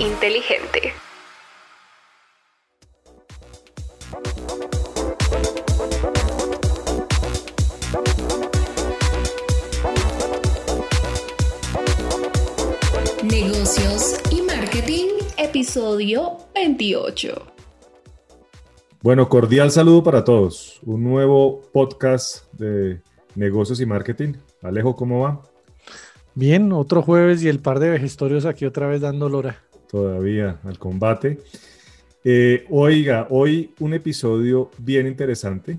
inteligente. Negocios y marketing, episodio 28. Bueno, cordial saludo para todos. Un nuevo podcast de negocios y marketing. Alejo, ¿cómo va? Bien, otro jueves y el par de vejestorios aquí otra vez dando lora. Todavía al combate. Eh, oiga, hoy un episodio bien interesante.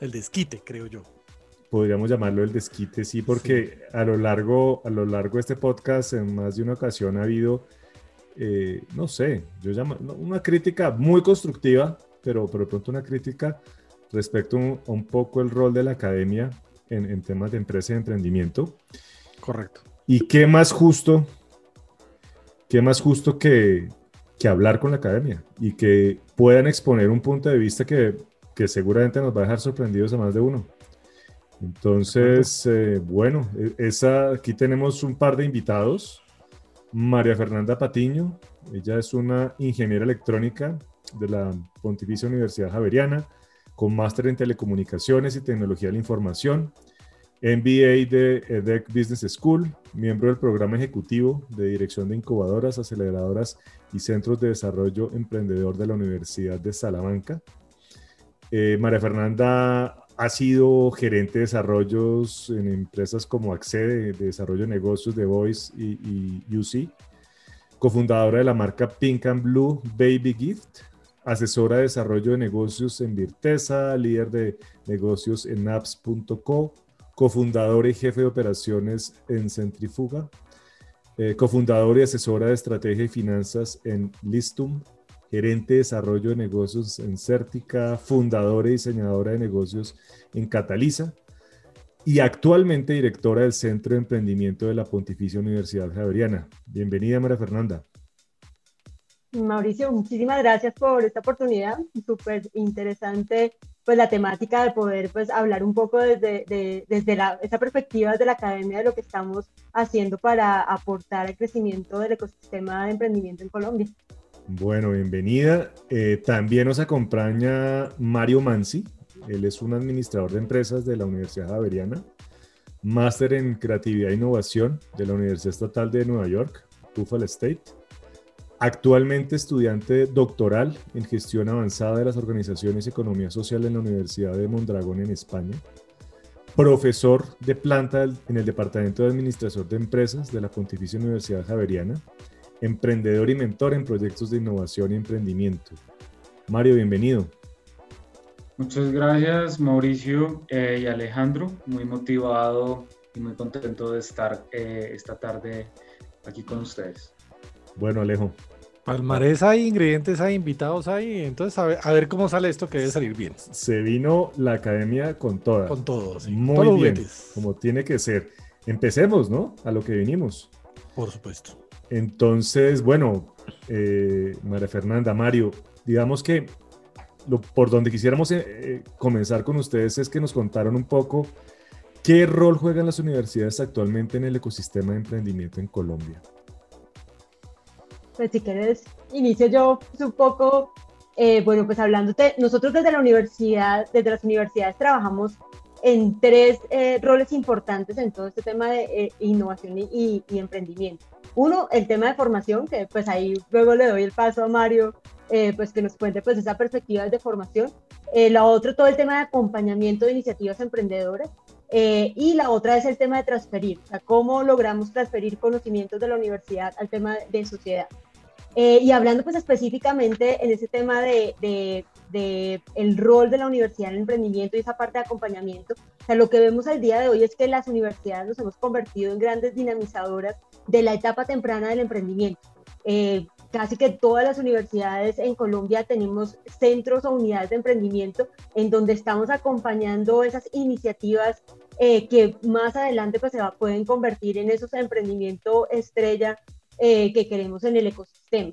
El desquite, creo yo. Podríamos llamarlo el desquite, sí, porque a, lo largo, a lo largo de este podcast en más de una ocasión ha habido, eh, no sé, yo llamo, una crítica muy constructiva, pero, pero de pronto una crítica respecto a un, poco el rol de la academia en, en temas de empresa y emprendimiento. Correcto. ¿Y qué más justo, qué más justo que, que hablar con la academia y que puedan exponer un punto de vista que, que seguramente nos va a dejar sorprendidos a más de uno? Entonces, eh, bueno, e, esa, aquí tenemos un par de invitados. María Fernanda Patiño, ella es una ingeniera electrónica de la Pontificia Universidad Javeriana, con máster en telecomunicaciones y tecnología de la información. MBA de EDEC Business School, miembro del programa ejecutivo de dirección de incubadoras, aceleradoras y centros de desarrollo emprendedor de la Universidad de Salamanca. Eh, María Fernanda ha sido gerente de desarrollos en empresas como Accede, de desarrollo de negocios de Voice y, y UC, cofundadora de la marca Pink and Blue Baby Gift, asesora de desarrollo de negocios en Virtesa, líder de negocios en apps.co, cofundadora y jefe de operaciones en Centrifuga, eh, cofundadora y asesora de estrategia y finanzas en Listum, gerente de desarrollo de negocios en Certica, fundadora y diseñadora de negocios en Cataliza y actualmente directora del Centro de Emprendimiento de la Pontificia Universidad Javeriana. Bienvenida, María Fernanda. Mauricio, muchísimas gracias por esta oportunidad, súper interesante pues la temática de poder pues hablar un poco desde, desde la, esa perspectiva de la academia de lo que estamos haciendo para aportar al crecimiento del ecosistema de emprendimiento en Colombia. Bueno, bienvenida. Eh, también nos acompaña Mario Mansi. Él es un administrador de empresas de la Universidad Javeriana, máster en creatividad e innovación de la Universidad Estatal de Nueva York, Buffalo State Actualmente estudiante doctoral en gestión avanzada de las organizaciones y economía social en la Universidad de Mondragón en España. Profesor de planta en el Departamento de Administración de Empresas de la Pontificia Universidad Javeriana. Emprendedor y mentor en proyectos de innovación y emprendimiento. Mario, bienvenido. Muchas gracias Mauricio eh, y Alejandro. Muy motivado y muy contento de estar eh, esta tarde aquí con ustedes. Bueno, Alejo. Palmarés hay, ingredientes hay, invitados hay. Entonces, a ver, cómo sale esto que debe salir bien. Se vino la academia con toda. Con todos. Muy bien. Como tiene que ser. Empecemos, ¿no? A lo que vinimos. Por supuesto. Entonces, bueno, eh, María Fernanda, Mario, digamos que lo, por donde quisiéramos eh, eh, comenzar con ustedes es que nos contaron un poco qué rol juegan las universidades actualmente en el ecosistema de emprendimiento en Colombia pues si quieres, inicio yo un poco, eh, bueno, pues hablándote, nosotros desde la universidad, desde las universidades trabajamos en tres eh, roles importantes en todo este tema de eh, innovación y, emprendimiento. Uno, el tema de formación, que pues ahí luego le doy el paso a Mario, pues que nos cuente pues esa perspectiva de formación. la otra, todo el tema de acompañamiento de iniciativas emprendedoras. y la otra es el tema de transferir, o sea, cómo logramos transferir conocimientos de la universidad al tema de sociedad. Eh, y hablando pues específicamente en ese tema de, de, el rol de la universidad en el emprendimiento y esa parte de acompañamiento, o sea, lo que vemos al día de hoy es que las universidades nos hemos convertido en grandes dinamizadoras de la etapa temprana del emprendimiento. Eh, casi que todas las universidades en Colombia tenemos centros o unidades de emprendimiento en donde estamos acompañando esas iniciativas eh, que más adelante pues se va, pueden convertir en esos emprendimiento estrella eh, que queremos en el ecosistema.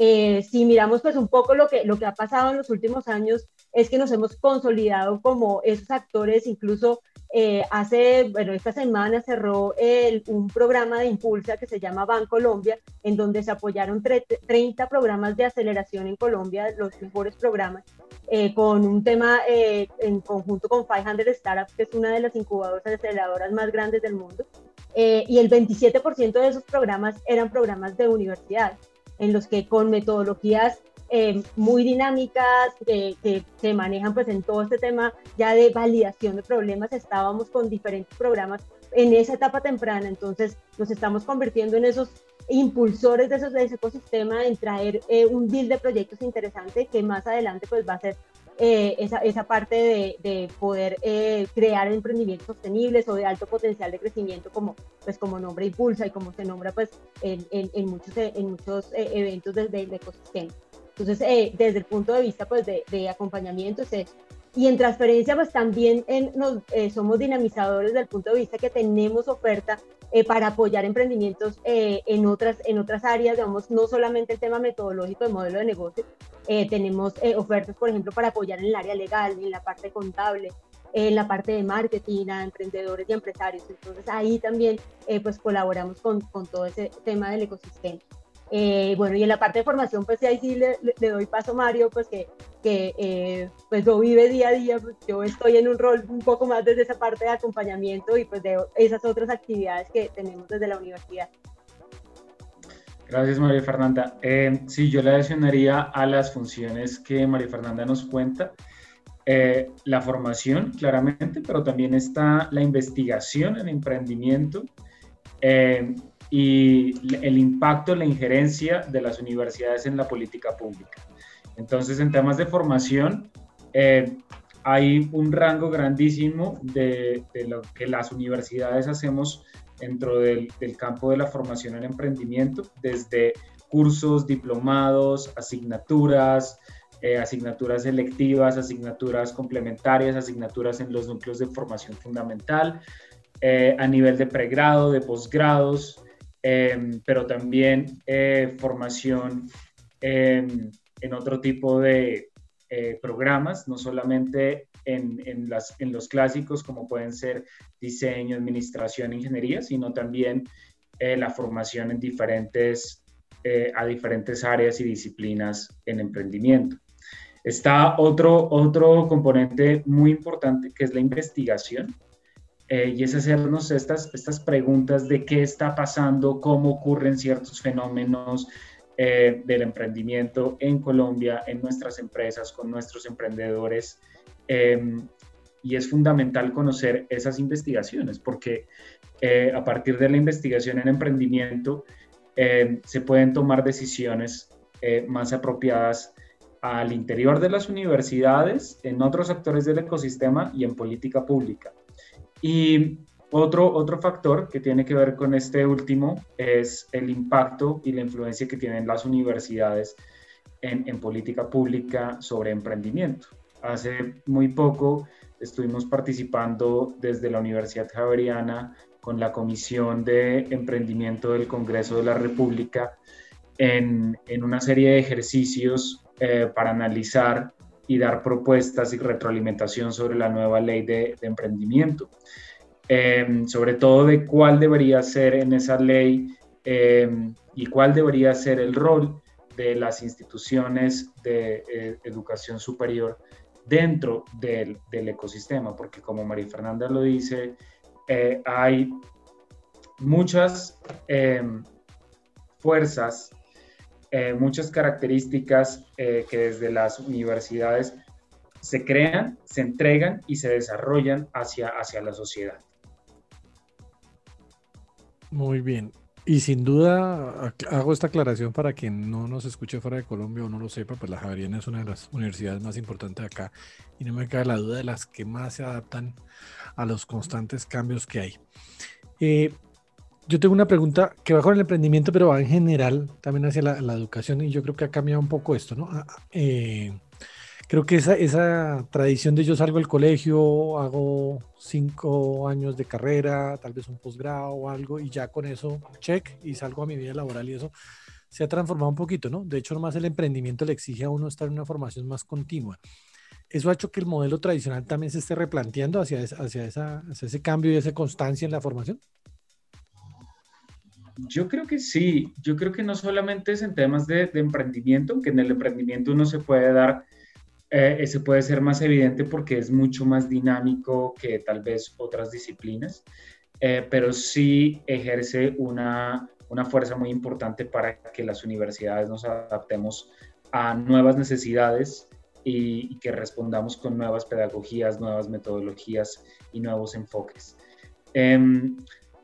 Eh, si miramos pues un poco lo que, lo que ha pasado en los últimos años es que nos hemos consolidado como esos actores incluso eh, hace, bueno, esta semana cerró el, un programa de Impulsa que se llama Ban Colombia, en donde se apoyaron 30 programas de aceleración en Colombia, los mejores programas, eh, con un tema eh, en conjunto con 500 Startups, que es una de las incubadoras aceleradoras más grandes del mundo. Y el 27% de esos programas eran programas de universidad, en los que con metodologías eh, muy dinámicas que, que, se manejan pues en todo este tema ya de validación de problemas. Estábamos con diferentes programas en esa etapa temprana, entonces nos estamos convirtiendo en esos impulsores de, esos, de ese ecosistema, en traer eh, un deal de proyectos interesante que más adelante pues va a ser eh, esa, esa, parte de, de poder crear emprendimientos sostenibles o de alto potencial de crecimiento como, pues, como nombre impulsa y como se nombra pues, en, en, en muchos, en muchos eventos del de, ecosistema. Entonces, eh, desde el punto de vista pues, de, de acompañamiento, y en transferencia, pues también en, nos, eh, somos dinamizadores desde el punto de vista que tenemos oferta eh, para apoyar emprendimientos en, otras, en otras áreas, digamos, no solamente el tema metodológico de modelo de negocio, tenemos ofertas, por ejemplo, para apoyar en el área legal, en la parte contable, en la parte de marketing a emprendedores y empresarios. Entonces ahí también pues colaboramos con, con todo ese tema del ecosistema. Eh, bueno, y en la parte de formación, pues ahí sí le, le doy paso a Mario, pues que, que eh, pues lo vive día a día, pues yo estoy en un rol un poco más desde esa parte de acompañamiento y pues de esas otras actividades que tenemos desde la universidad. Gracias, María Fernanda. Eh, sí, yo le adicionaría a las funciones que María Fernanda nos cuenta. Eh, la formación, claramente, pero también está la investigación en emprendimiento, eh, y el impacto, la injerencia de las universidades en la política pública. Entonces, en temas de formación, eh, hay un rango grandísimo de, lo que las universidades hacemos dentro del, campo de la formación en emprendimiento, desde cursos, diplomados, asignaturas, eh, asignaturas selectivas, asignaturas complementarias, asignaturas en los núcleos de formación fundamental, eh, a nivel de pregrado, de posgrados, Em, pero también eh, formación en otro tipo de eh, programas, no solamente en, en, las, en, los clásicos como pueden ser diseño, administración, ingeniería, sino también eh, la formación en diferentes, a diferentes áreas y disciplinas en emprendimiento. Está otro, otro componente muy importante que es la investigación. Eh, y es hacernos estas, estas preguntas de qué está pasando, cómo ocurren ciertos fenómenos eh, del emprendimiento en Colombia, en nuestras empresas, con nuestros emprendedores. Em, y es fundamental conocer esas investigaciones porque eh, a partir de la investigación en emprendimiento em, se pueden tomar decisiones más apropiadas al interior de las universidades, en otros actores del ecosistema y en política pública. Y otro, otro factor que tiene que ver con este último es el impacto y la influencia que tienen las universidades en, política pública sobre emprendimiento. Hace muy poco estuvimos participando desde la Universidad Javeriana con la Comisión de Emprendimiento del Congreso de la República en, en una serie de ejercicios eh, para analizar y dar propuestas y retroalimentación sobre la nueva ley de, emprendimiento. Em, sobre todo de cuál debería ser en esa ley em, y cuál debería ser el rol de las instituciones de eh, educación superior dentro del, del, ecosistema, porque como María Fernanda lo dice, eh, hay muchas em, fuerzas eh, muchas características eh, que desde las universidades se crean, se entregan y se desarrollan hacia, hacia la sociedad. Muy bien. Y sin duda hago esta aclaración para quien no nos escuche fuera de Colombia o no lo sepa, pues la Javeriana es una de las universidades más importantes acá y no me cabe la duda de las que más se adaptan a los constantes cambios que hay. Eh, yo tengo una pregunta que va con el emprendimiento, pero va en general también hacia la, educación y yo creo que ha cambiado un poco esto, ¿no? Ah, eh, creo que esa, tradición de yo salgo del colegio, hago cinco años de carrera, tal vez un posgrado o algo, y ya con eso, check, y salgo a mi vida laboral y eso se ha transformado un poquito, ¿no? De hecho, nomás el emprendimiento le exige a uno estar en una formación más continua. ¿eso ha hecho que el modelo tradicional también se esté replanteando hacia, hacia, ese cambio y esa constancia en la formación? Yo creo que sí, yo creo que no solamente es en temas de, emprendimiento, aunque en el emprendimiento uno se puede dar, eh, ese puede ser más evidente porque es mucho más dinámico que tal vez otras disciplinas, eh, pero sí ejerce una, una fuerza muy importante para que las universidades nos adaptemos a nuevas necesidades y, que respondamos con nuevas pedagogías, nuevas metodologías y nuevos enfoques. Em,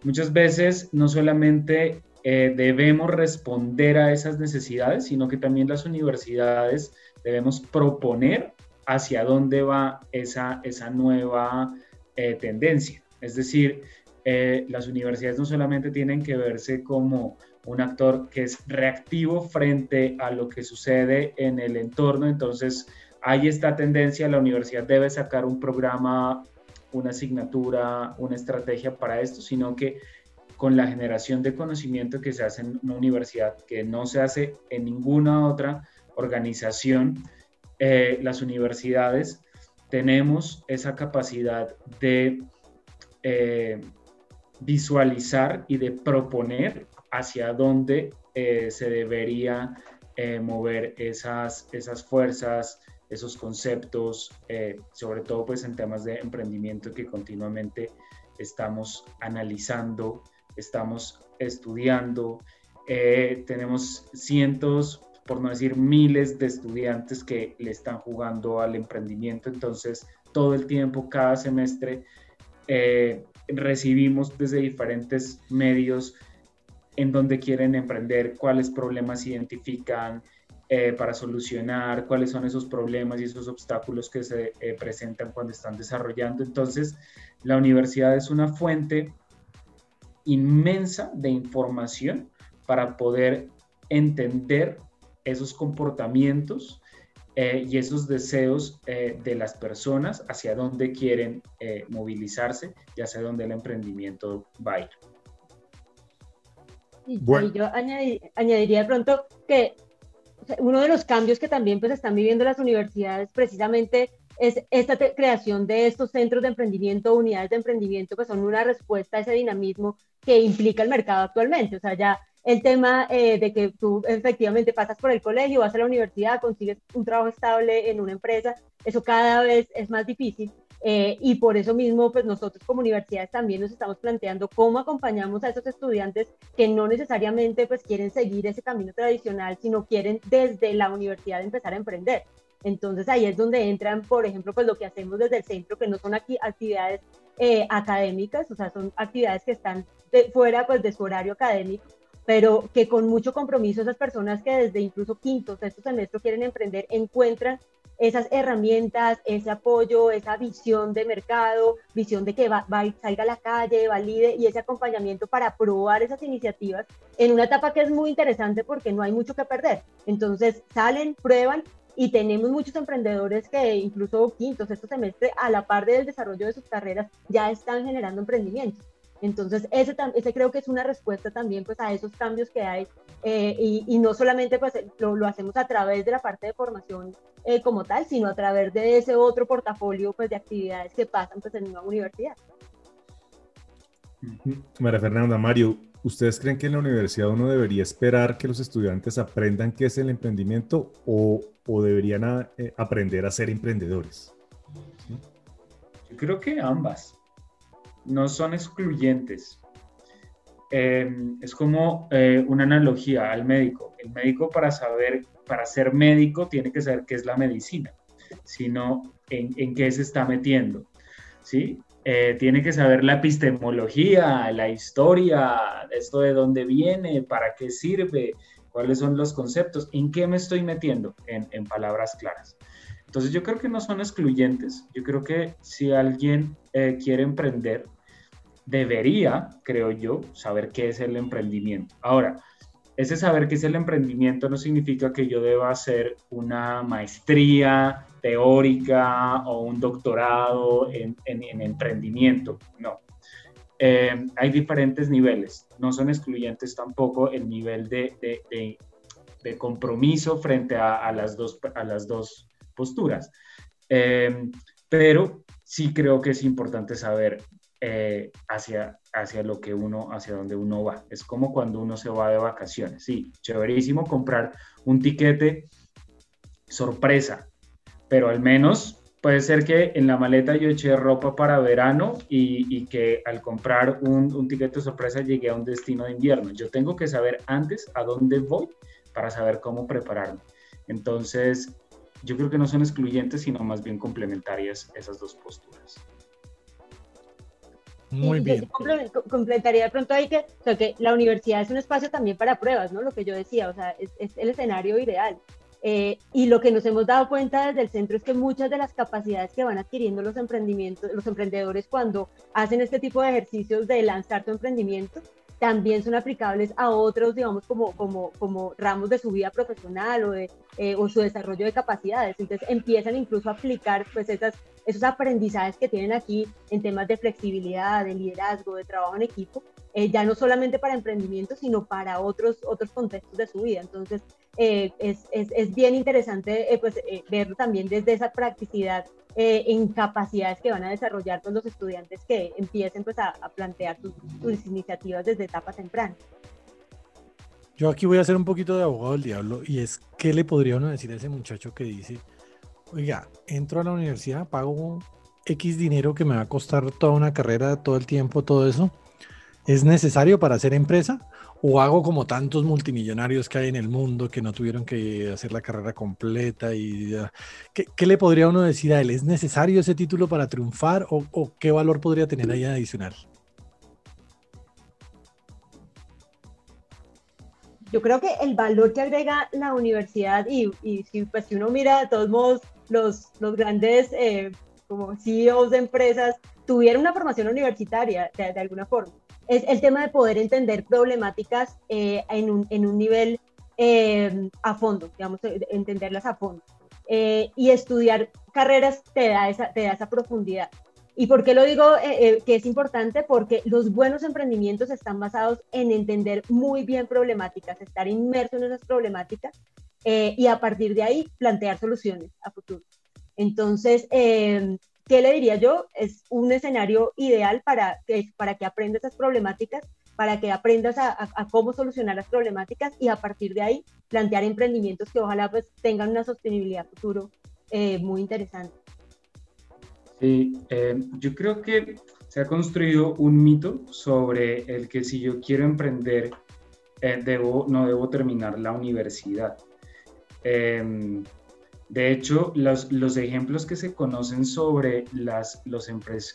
muchas veces no solamente eh, debemos responder a esas necesidades, sino que también las universidades debemos proponer hacia dónde va esa, esa nueva eh, tendencia. Es decir, eh, las universidades no solamente tienen que verse como un actor que es reactivo frente a lo que sucede en el entorno, entonces hay esta tendencia, la universidad debe sacar un programa, una asignatura, una estrategia para esto, sino que con la generación de conocimiento que se hace en una universidad, que no se hace en ninguna otra organización, eh, las universidades tenemos esa capacidad de eh, visualizar y de proponer hacia dónde eh, se debería mover esas, esas fuerzas, esos conceptos, eh, sobre todo pues en temas de emprendimiento que continuamente estamos analizando, estamos estudiando. tenemos cientos, por no decir miles de estudiantes que le están jugando al emprendimiento, entonces todo el tiempo, cada semestre, recibimos desde diferentes medios en donde quieren emprender, cuáles problemas identifican eh, para solucionar, cuáles son esos problemas y esos obstáculos que se eh, presentan cuando están desarrollando. Entonces, la universidad es una fuente inmensa de información para poder entender esos comportamientos eh, y esos deseos eh, de las personas hacia dónde quieren eh, movilizarse y hacia dónde el emprendimiento va a ir. Y yo añadiría de pronto que uno de los cambios que también pues están viviendo las universidades precisamente es esta creación de estos centros de emprendimiento, unidades de emprendimiento, que son una respuesta a ese dinamismo que implica el mercado actualmente. O sea, ya el tema eh, de que tú efectivamente pasas por el colegio, vas a la universidad, consigues un trabajo estable en una empresa, eso cada vez es más difícil. Eh, y por eso mismo, pues nosotros como universidades también nos estamos planteando cómo acompañamos a esos estudiantes que no necesariamente pues quieren seguir ese camino tradicional, sino quieren desde la universidad empezar a emprender. Entonces ahí es donde entran, por ejemplo, pues lo que hacemos desde el centro, que no son aquí actividades eh, académicas, o sea, son actividades que están fuera pues de su horario académico, pero que con mucho compromiso esas personas que desde incluso quinto, sexto semestre quieren emprender, encuentran esas herramientas, ese apoyo, esa visión de mercado, visión de que va, va, salga a la calle, valide y ese acompañamiento para probar esas iniciativas en una etapa que es muy interesante porque no hay mucho que perder. Entonces salen, prueban y tenemos muchos emprendedores que incluso quinto, sexto semestre, a la par del desarrollo de sus carreras, ya están generando emprendimientos. Entonces, ese, ese creo que es una respuesta también pues, a esos cambios que hay eh, y, no solamente pues, lo, lo, hacemos a través de la parte de formación eh, como tal, sino a través de ese otro portafolio pues, de actividades que pasan pues, en una universidad. María Fernanda, Mario, ¿ustedes creen que en la universidad uno debería esperar que los estudiantes aprendan qué es el emprendimiento o, o deberían eh, aprender a ser emprendedores? Yo creo que ambas no son excluyentes. Em, es como eh, una analogía al médico. El médico para saber, para ser médico, tiene que saber qué es la medicina, sino en, en qué se está metiendo. ¿sí? Eh, tiene que saber la epistemología, la historia, esto de dónde viene, para qué sirve, cuáles son los conceptos, en qué me estoy metiendo, en, en palabras claras. Entonces yo creo que no son excluyentes. Yo creo que si alguien eh, quiere emprender, debería, creo yo, saber qué es el emprendimiento. Ahora, ese saber qué es el emprendimiento no significa que yo deba hacer una maestría teórica o un doctorado en, emprendimiento. No. Eh, hay diferentes niveles. No son excluyentes tampoco el nivel de, compromiso frente a, las dos, posturas. Eh, pero sí creo que es importante saber eh, hacia, hacia lo que uno, hacia donde uno va. Es como cuando uno se va de vacaciones. Sí, chéverísimo comprar un tiquete sorpresa, pero al menos puede ser que en la maleta yo eché ropa para verano y, que al comprar un, un tiquete sorpresa llegué a un destino de invierno. Yo tengo que saber antes a dónde voy para saber cómo prepararme. Entonces, yo creo que no son excluyentes, sino más bien complementarias esas dos posturas. Muy bien. Completaría de pronto ahí que, o sea, que la universidad es un espacio también para pruebas, ¿no? Lo que yo decía, o sea, es, es el escenario ideal. Eh, y lo que nos hemos dado cuenta desde el centro es que muchas de las capacidades que van adquiriendo los emprendimientos, los emprendedores cuando hacen este tipo de ejercicios de lanzar tu emprendimiento, también son aplicables a otros, digamos, como, como, como ramos de su vida profesional o, de, eh, o su desarrollo de capacidades. Entonces empiezan incluso a aplicar pues esas, esos aprendizajes que tienen aquí en temas de flexibilidad, de liderazgo, de trabajo en equipo, eh, ya no solamente para emprendimiento, sino para otros, otros contextos de su vida. Entonces eh, es, es, es, bien interesante pues, verlo también desde esa practicidad eh, en capacidades que van a desarrollar todos los estudiantes que empiecen pues, a, plantear sus, iniciativas desde etapas tempranas. Yo aquí voy a hacer un poquito de abogado del diablo y es, ¿qué le podría uno decir a ese muchacho que dice, oiga, entro a la universidad, pago X dinero que me va a costar toda una carrera, todo el tiempo, todo eso? ¿Es necesario para hacer empresa? ¿O hago como tantos multimillonarios que hay en el mundo que no tuvieron que hacer la carrera completa? y ¿Qué, le podría uno decir a él? ¿Es necesario ese título para triunfar o, qué valor podría tener ahí adicional? Yo creo que el valor que agrega la universidad y, si, pues, uno mira de todos modos los, los grandes eh, como CEOs de empresas tuvieron una formación universitaria de alguna forma es el tema de poder entender problemáticas eh, en, un, en, un, nivel eh, a fondo, digamos, entenderlas a fondo. Eh, y estudiar carreras te da, esa, te da esa profundidad. ¿Y por qué lo digo que es importante? Porque los buenos emprendimientos están basados en entender muy bien problemáticas, estar inmerso en esas problemáticas y a partir de ahí plantear soluciones a futuro. Entonces, ¿qué le diría yo? Es un escenario ideal para que, para que aprenda esas problemáticas, para que aprendas a, cómo solucionar las problemáticas y a partir de ahí plantear emprendimientos que ojalá pues tengan una sostenibilidad futuro eh, muy interesante. Sí, eh, yo creo que se ha construido un mito sobre el que si yo quiero emprender, eh, debo, no debo terminar la universidad. Em, de hecho, los, los ejemplos que se conocen sobre las, los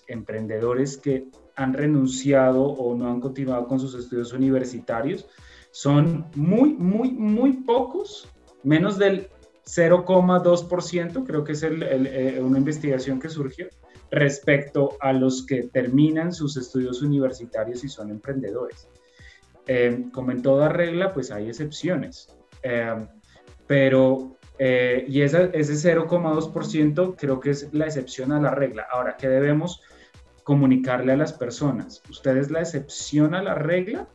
emprendedores que han renunciado o no han continuado con sus estudios universitarios son muy, muy, muy pocos, menos del 0,2%, creo que es eh, una investigación que surgió, respecto a los que terminan sus estudios universitarios y son emprendedores. Eh, como en toda regla, pues hay excepciones, eh, pero eh, y ese 0,2% creo que es la excepción a la regla. Ahora, ¿qué debemos comunicarle a las personas? ¿Usted es la excepción a la regla?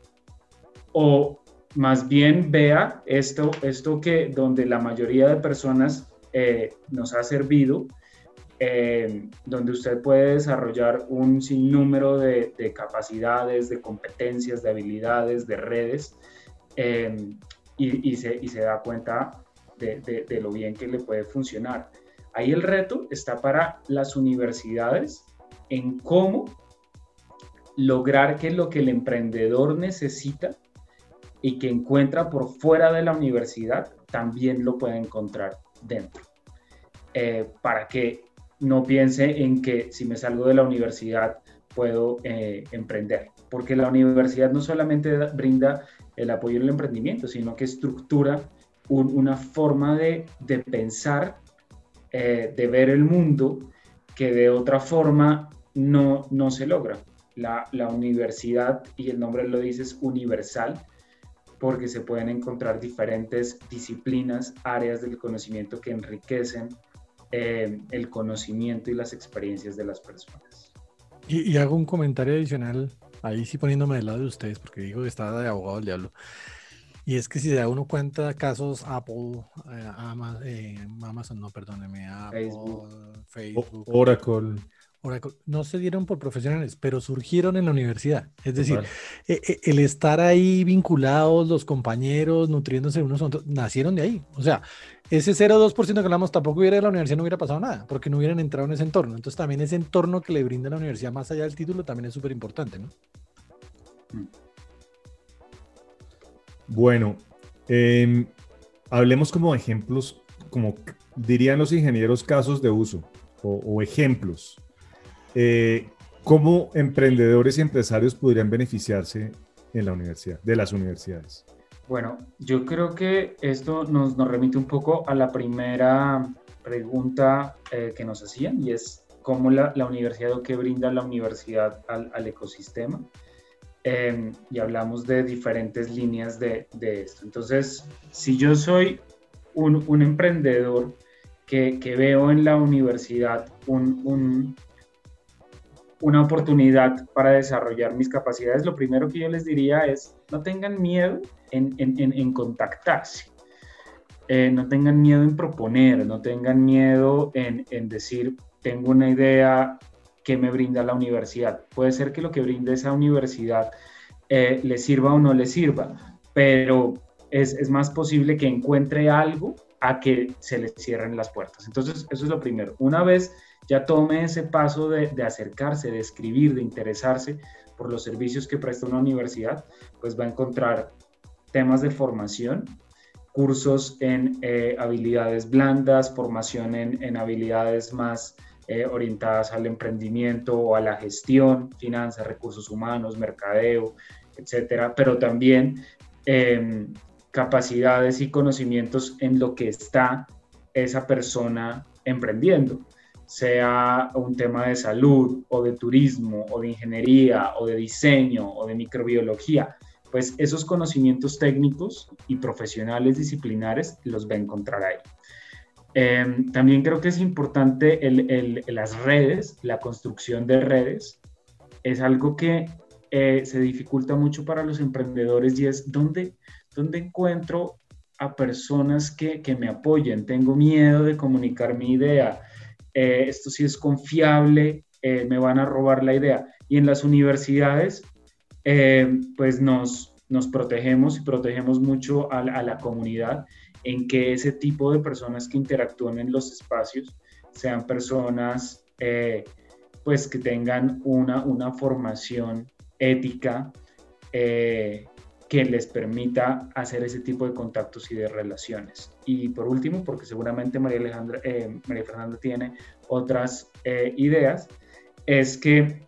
O más bien vea esto, esto que donde la mayoría de personas eh, nos ha servido, eh, donde usted puede desarrollar un sinnúmero de, capacidades, de competencias, de habilidades, de redes, y, se, y se da cuenta de, lo bien que le puede funcionar. Ahí el reto está para las universidades en cómo lograr que lo que el emprendedor necesita y que encuentra por fuera de la universidad también lo pueda encontrar dentro. Eh, para que no piense en que si me salgo de la universidad puedo eh, emprender, porque la universidad no solamente brinda el apoyo el emprendimiento, sino que estructura una forma de, pensar, eh, de ver el mundo que de otra forma no, no se logra. La, universidad, y el nombre lo dice, es universal, porque se pueden encontrar diferentes disciplinas, áreas del conocimiento que enriquecen eh, el conocimiento y las experiencias de las personas. Y, hago un comentario adicional, ahí sí poniéndome del lado de ustedes, porque digo que está de abogado del diablo. Y es que si se da uno cuenta casos Apple, eh, eh, Amazon, no, perdóneme, Apple, Facebook, Oracle. Oracle, no se dieron por profesionales, pero surgieron en la universidad. Es decir, eh, el estar ahí vinculados, los compañeros, nutriéndose unos otros, nacieron de ahí. O sea, ese 0,2% que hablamos tampoco hubiera de la universidad, no hubiera pasado nada, porque no hubieran entrado en ese entorno. Entonces también ese entorno que le brinda la universidad más allá del título también es súper importante, ¿no? Mm. Bueno, em, hablemos como ejemplos, como dirían los ingenieros, casos de uso o, ejemplos. Eh, ¿Cómo emprendedores y empresarios podrían beneficiarse en la universidad, de las universidades? Bueno, yo creo que esto nos, remite un poco a la primera pregunta eh, que nos hacían y es cómo la, universidad o qué brinda la universidad al ecosistema. Em, y hablamos de diferentes líneas de, esto. Entonces, si yo soy un, emprendedor que, veo en la universidad una oportunidad para desarrollar mis capacidades, lo primero que yo les diría es no tengan miedo en, contactarse. Eh, no tengan miedo en proponer, no tengan miedo en, en decir, tengo una idea, que me brinda la universidad. Puede ser que lo que brinde esa universidad eh, le sirva o no le sirva, pero es, más posible que encuentre algo a que se le cierren las puertas. Entonces, eso es lo primero. Una vez ya tome ese paso de, acercarse, de escribir, de interesarse por los servicios que presta una universidad, pues va a encontrar temas de formación, cursos en eh, habilidades blandas, formación en, en habilidades más eh, orientadas al emprendimiento o a la gestión, finanzas, recursos humanos, mercadeo, etcétera, pero también em, capacidades y conocimientos en lo que está esa persona emprendiendo, sea un tema de salud o de turismo o de ingeniería o de diseño o de microbiología, pues esos conocimientos técnicos y profesionales disciplinares los va a encontrar ahí. Em, también creo que es importante las redes, la construcción de redes. Es algo que eh, se dificulta mucho para los emprendedores y es dónde, dónde encuentro a personas que, que, me apoyen. Tengo miedo de comunicar mi idea. Eh, esto sí es confiable, eh, me van a robar la idea. Y en las universidades, pues nos, nos protegemos y protegemos mucho a, a la comunidad en que ese tipo de personas que interactúan en los espacios sean personas eh, pues que tengan una, una formación ética eh, que les permita hacer ese tipo de contactos y de relaciones. Y por último, porque seguramente María, Alejandra, eh, María Fernanda tiene otras ideas, es que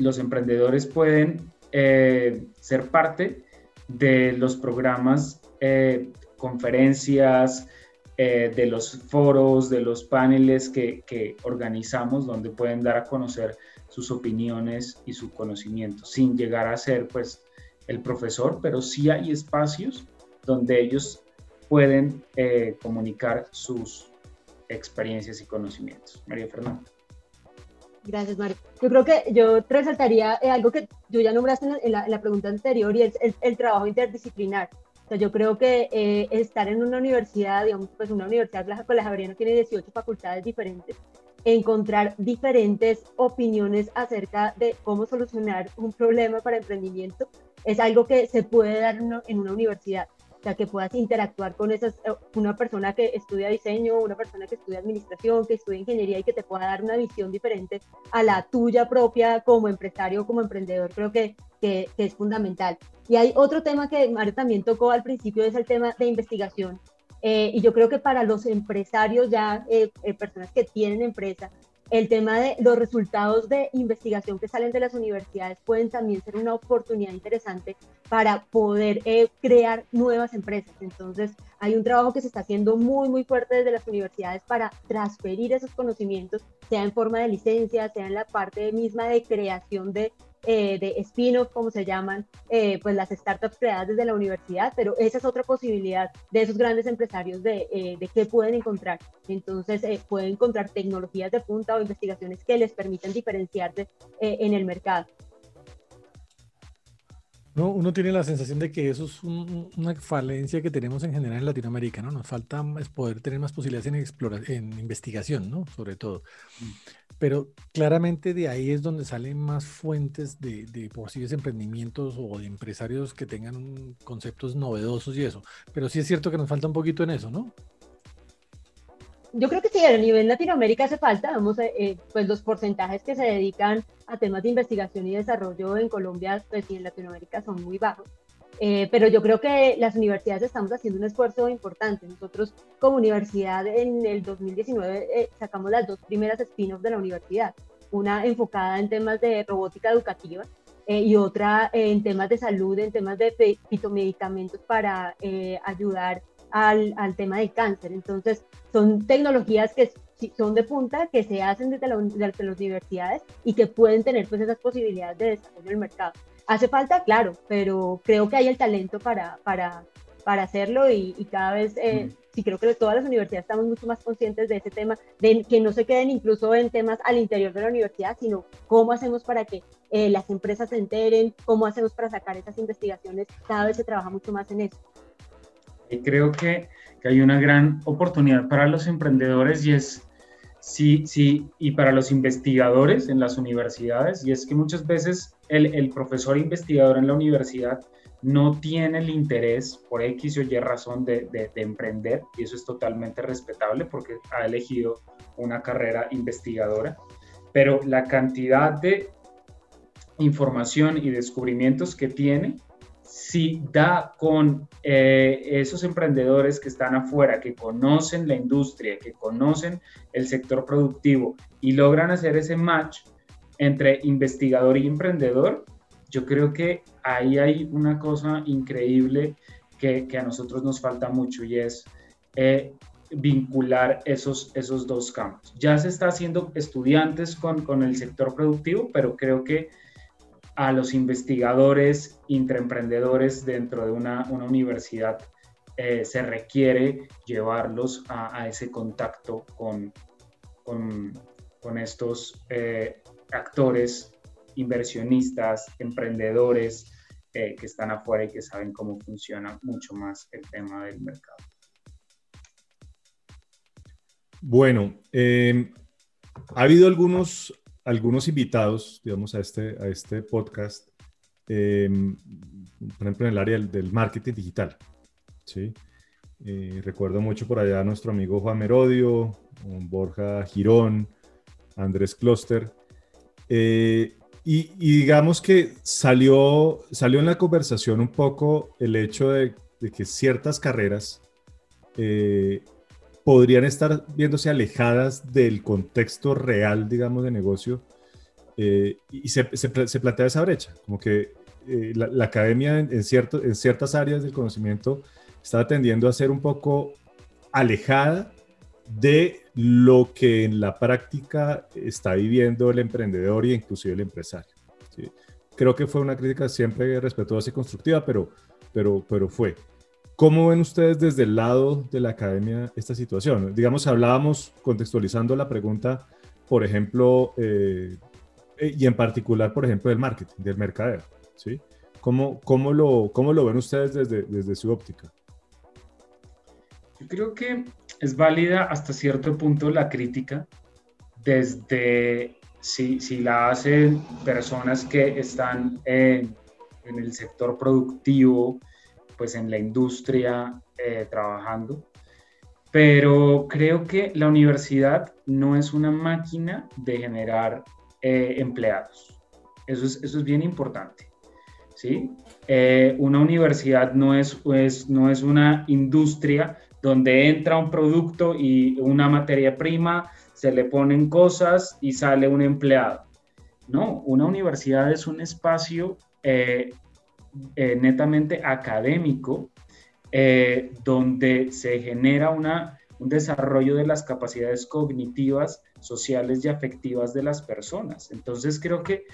los emprendedores pueden ser parte de los programas eh, conferencias, eh, de los foros, de los paneles que, organizamos, donde pueden dar a conocer sus opiniones y su conocimiento, sin llegar a ser pues el profesor, pero sí hay espacios donde ellos pueden eh, comunicar sus experiencias y conocimientos. María Fernanda. Gracias, Mario. Yo creo que yo resaltaría algo que tú ya nombraste en la, pregunta anterior y es el trabajo interdisciplinar yo creo que eh, estar en una universidad, digamos, pues una universidad la Javeriana tiene 18 facultades diferentes, encontrar diferentes opiniones acerca de cómo solucionar un problema para emprendimiento es algo que se puede dar en una universidad que puedas interactuar con esas, eh, una persona que estudia diseño, una persona que estudia administración, que estudia ingeniería y que te pueda dar una visión diferente a la tuya propia como empresario como emprendedor, creo que, que, es fundamental. Y hay otro tema que Mario también tocó al principio, es el tema de investigación. Eh, y yo creo que para los empresarios ya, eh, personas que tienen empresa, el tema de los resultados de investigación que salen de las universidades pueden también ser una oportunidad interesante para poder eh, crear nuevas empresas. Entonces, hay un trabajo que se está haciendo muy, muy fuerte desde las universidades para transferir esos conocimientos, sea en forma de licencia, sea en la parte misma de creación de eh, de spin-off, como se llaman, eh, pues las startups creadas desde la universidad, pero esa es otra posibilidad de esos grandes empresarios de, eh, de qué pueden encontrar. Entonces, pueden encontrar tecnologías de punta o investigaciones que les permiten diferenciarse en el mercado. No, uno tiene la sensación de que eso es una falencia que tenemos en general en Latinoamérica, ¿no? Nos falta es poder tener más posibilidades en, en investigación, ¿no? Sobre todo. Mm. Pero claramente de ahí es donde salen más fuentes de, de posibles emprendimientos o de empresarios que tengan conceptos novedosos y eso. Pero sí es cierto que nos falta un poquito en eso, ¿no? Yo creo que sí, a nivel Latinoamérica hace falta, vamos, eh, eh, pues los porcentajes que se dedican a temas de investigación y desarrollo en Colombia pues, y en Latinoamérica son muy bajos. Eh, pero yo creo que las universidades estamos haciendo un esfuerzo importante. Nosotros como universidad en el 2019 sacamos las dos primeras spin-offs de la universidad, una enfocada en temas de robótica educativa y otra en temas de salud, en temas de fitomedicamentos para ayudar al, al, tema del cáncer. Entonces, son tecnologías que son de punta, que se hacen desde, la, desde las universidades y que pueden tener pues esas posibilidades de desarrollo del mercado. Hace falta, claro, pero creo que hay el talento para, para, para hacerlo y, y cada vez, eh, mm. sí creo que todas las universidades estamos mucho más conscientes de ese tema, de que no se queden incluso en temas al interior de la universidad, sino cómo hacemos para que eh, las empresas se enteren, cómo hacemos para sacar esas investigaciones, cada vez se trabaja mucho más en eso. Y creo que, que, hay una gran oportunidad para los emprendedores y es, sí, sí, y para los investigadores en las universidades, y es que muchas veces el, profesor investigador en la universidad no tiene el interés por X o Y razón de, de, emprender, y eso es totalmente respetable porque ha elegido una carrera investigadora, pero la cantidad de información y descubrimientos que tiene si da con eh, esos emprendedores que están afuera, que conocen la industria, que conocen el sector productivo y logran hacer ese match entre investigador y emprendedor, yo creo que ahí hay una cosa increíble que, a nosotros nos falta mucho y es eh, vincular esos, esos dos campos. Ya se está haciendo estudiantes con, con el sector productivo, pero creo que a los investigadores, intraemprendedores dentro de una, universidad, eh, se requiere llevarlos a, ese contacto con, con, estos eh, actores, inversionistas, emprendedores eh, que están afuera y que saben cómo funciona mucho más el tema del mercado. Bueno, ha habido algunos algunos invitados, digamos, a este, a este podcast, em, por ejemplo, en el área del, marketing digital. ¿sí? Eh, recuerdo mucho por allá a nuestro amigo Juan Merodio, Borja Girón, Andrés Kloster. Eh, y, digamos que salió, salió en la conversación un poco el hecho de, que ciertas carreras eh, podrían estar viéndose alejadas del contexto real, digamos, de negocio. Eh, y se, se, plantea esa brecha, como que eh, la, academia en, cierto, en ciertas áreas del conocimiento está tendiendo a ser un poco alejada de lo que en la práctica está viviendo el emprendedor y inclusive el empresario. Creo que fue una crítica siempre respetuosa y constructiva, pero, pero, pero fue. ¿Cómo ven ustedes desde el lado de la academia esta situación? Digamos, hablábamos contextualizando la pregunta, por ejemplo, eh, y en particular, por ejemplo, del marketing, del mercadeo, ¿sí? ¿Cómo, cómo, lo, cómo lo ven ustedes desde, desde su óptica? Yo creo que es válida hasta cierto punto la crítica, desde si, si la hacen personas que están en, en el sector productivo, pues en la industria eh, trabajando. Pero creo que la universidad no es una máquina de generar eh, empleados. Eso es, eso es bien importante. ¿sí? Eh, una universidad no es, pues, no es una industria donde entra un producto y una materia prima, se le ponen cosas y sale un empleado. No, una universidad es un espacio netamente académico, eh, donde se genera una, un desarrollo de las capacidades cognitivas, sociales y afectivas de las personas. Entonces creo que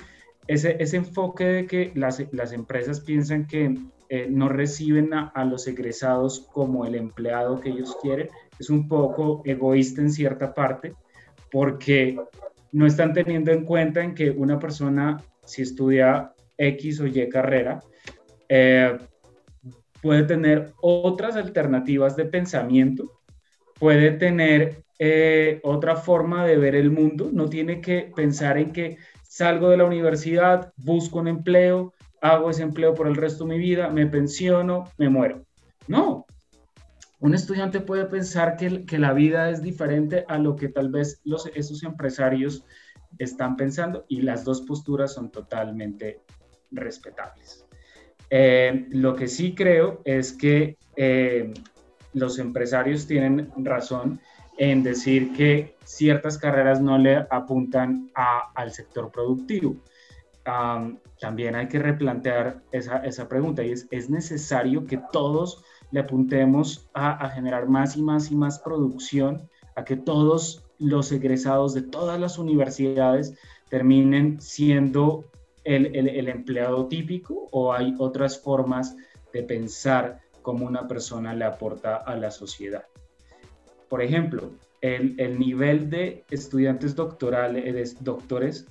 ese, ese enfoque de que las, las empresas piensan que eh, no reciben a, a, los egresados como el empleado que ellos quieren, es un poco egoísta en cierta parte, porque no están teniendo en cuenta en que una persona, si estudia X o Y carrera, eh, puede tener otras alternativas de pensamiento, puede tener eh, otra forma de ver el mundo, no tiene que pensar en que salgo de la universidad, busco un empleo, hago ese empleo por el resto de mi vida, me pensiono, me muero. No, un estudiante puede pensar que, la vida es diferente a lo que tal vez esos empresarios están pensando y las dos posturas son totalmente respetables. Eh, lo que sí creo es que eh, los empresarios tienen razón en decir que ciertas carreras no le apuntan al sector productivo. también hay que replantear esa, pregunta y es, ¿es necesario que todos le apuntemos a, a, generar más y más y más producción, a que todos los egresados de todas las universidades terminen siendo el, empleado típico o hay otras formas de pensar cómo una persona le aporta a la sociedad? Por ejemplo, el, el nivel de estudiantes doctorales, doctores,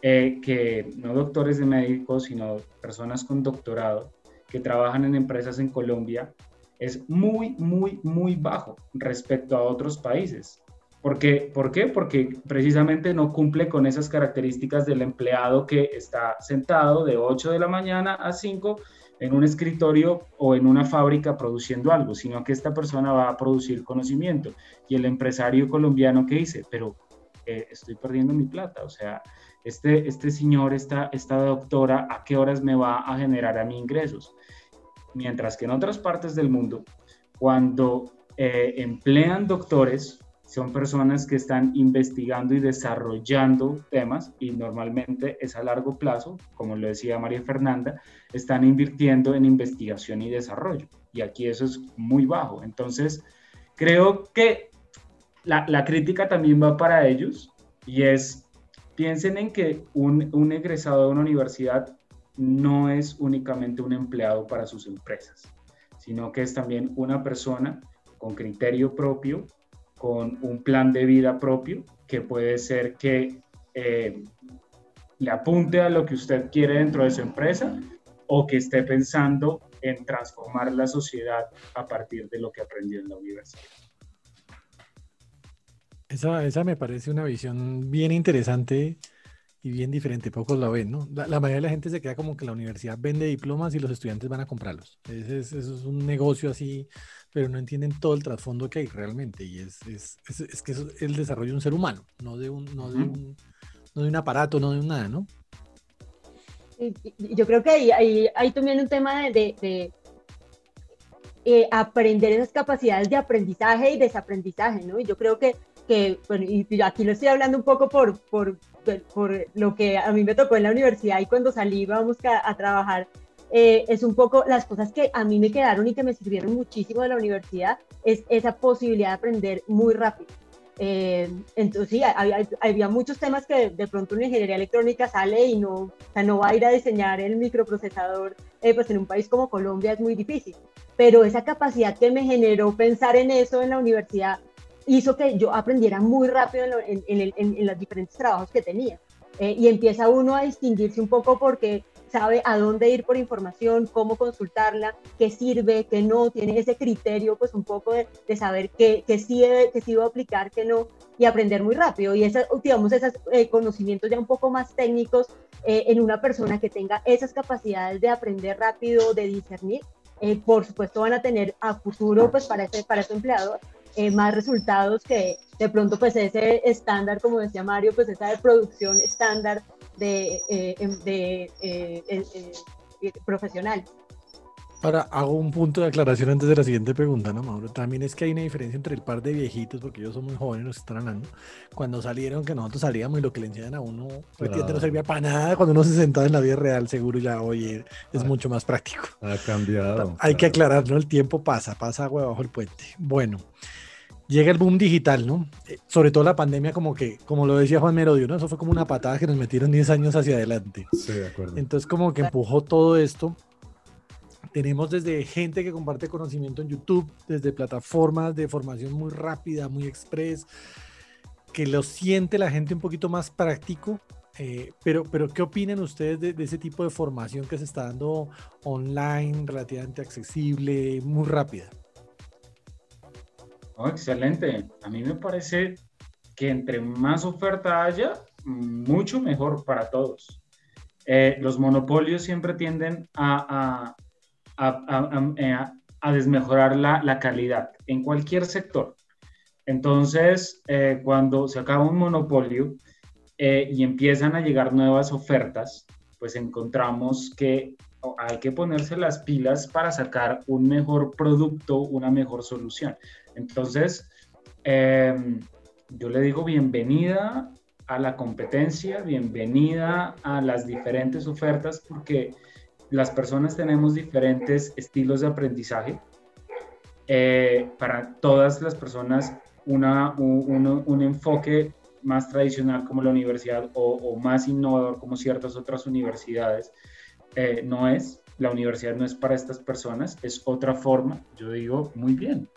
eh, que no doctores de médicos, sino personas con doctorado, que trabajan en empresas en Colombia, es muy, muy, muy bajo respecto a otros países. ¿Por qué? ¿Por qué? Porque precisamente no cumple con esas características del empleado que está sentado de 8 de la mañana a 5 en un escritorio o en una fábrica produciendo algo, sino que esta persona va a producir conocimiento. Y el empresario colombiano que dice, pero eh, estoy perdiendo mi plata, o sea, este, este señor, esta, esta doctora, ¿a qué horas me va a generar a mí ingresos? Mientras que en otras partes del mundo, cuando eh, emplean doctores, son personas que están investigando y desarrollando temas y normalmente es a largo plazo, como lo decía María Fernanda, están invirtiendo en investigación y desarrollo. Y aquí eso es muy bajo. Entonces, creo que la, la crítica también va para ellos y es, piensen en que un, un egresado de una universidad no es únicamente un empleado para sus empresas, sino que es también una persona con criterio propio, con un plan de vida propio, que puede ser que eh, le apunte a lo que usted quiere dentro de su empresa o que esté pensando en transformar la sociedad a partir de lo que aprendió en la universidad. Esa, esa me parece una visión bien interesante y bien diferente, pocos la ven, ¿no? La, mayoría de la gente se queda como que la universidad vende diplomas y los estudiantes van a comprarlos. Ese es, eso es un negocio así pero no entienden todo el trasfondo que hay realmente. Y es, es, es, que es el desarrollo de un ser humano, no de un, no de un, no de un aparato, no de un nada, ¿no? Yo creo que ahí hay, hay, también un tema de, de, eh, aprender esas capacidades de aprendizaje y desaprendizaje, ¿no? Y yo creo que, que bueno, y aquí lo estoy hablando un poco por, por, por lo que a mí me tocó en la universidad y cuando salí íbamos a, a trabajar eh, es un poco las cosas que a mí me quedaron y que me sirvieron muchísimo de la universidad, es esa posibilidad de aprender muy rápido. Eh, entonces, sí, había, muchos temas que de pronto una ingeniería electrónica sale y no, o sea, no va a ir a diseñar el microprocesador, eh, pues en un país como Colombia es muy difícil. Pero esa capacidad que me generó pensar en eso en la universidad hizo que yo aprendiera muy rápido en, en, en los diferentes trabajos que tenía. y empieza uno a distinguirse un poco porque sabe a dónde ir por información, cómo consultarla, qué sirve, qué no, tiene ese criterio pues un poco de, saber qué, qué, sí, qué sí va a aplicar, qué no, y aprender muy rápido. Y esas, digamos, esos eh, conocimientos ya un poco más técnicos eh, en una persona que tenga esas capacidades de aprender rápido, de discernir, eh, por supuesto van a tener a futuro pues para ese, para ese empleado más resultados que de pronto pues ese estándar, como decía Mario, pues esa de producción estándar de, eh, em, de eh, eh, profesional. Ahora hago un punto de aclaración antes de la siguiente pregunta, ¿no, Mauro? También es que hay una diferencia entre el par de viejitos, porque ellos son muy jóvenes, nos están hablando. Cuando salieron, que nosotros salíamos y lo que le enseñan a uno prácticamente no servía para nada. Cuando uno se sentaba en la vida real, seguro ya, oye, es ah. mucho más práctico. Ha cambiado. Hay que aclarar, ¿no? El tiempo pasa, pasa agua bajo el puente. Bueno, llega el boom digital, ¿no? Eh, sobre todo la pandemia, como que, como lo decía Juan Merodio, ¿no? Eso fue como una patada que nos metieron 10 años hacia adelante. Sí, de acuerdo. Entonces, como que empujó todo esto. Tenemos desde gente que comparte conocimiento en YouTube, desde plataformas de formación muy rápida, muy express, que lo siente la gente un poquito más práctico, Eh, pero, pero, ¿qué opinan ustedes de, ese tipo de formación que se está dando online, relativamente accesible, muy rápida? Excelente. A mí me parece que entre más oferta haya, mucho mejor para todos. Eh, los monopolios siempre tienden a, a, eh, desmejorar la, la, calidad en cualquier sector. Entonces, cuando se acaba un monopolio, eh, y empiezan a llegar nuevas ofertas, pues encontramos que hay que ponerse las pilas para sacar un mejor producto, una mejor solución. Entonces, em, yo le digo bienvenida a la competencia, bienvenida a las diferentes ofertas, porque las personas tenemos diferentes estilos de aprendizaje. Eh, para todas las personas, una, un, enfoque más tradicional como la universidad o, más innovador como ciertas otras universidades, eh, no es. La universidad no es para estas personas, es otra forma. Yo digo, muy bien.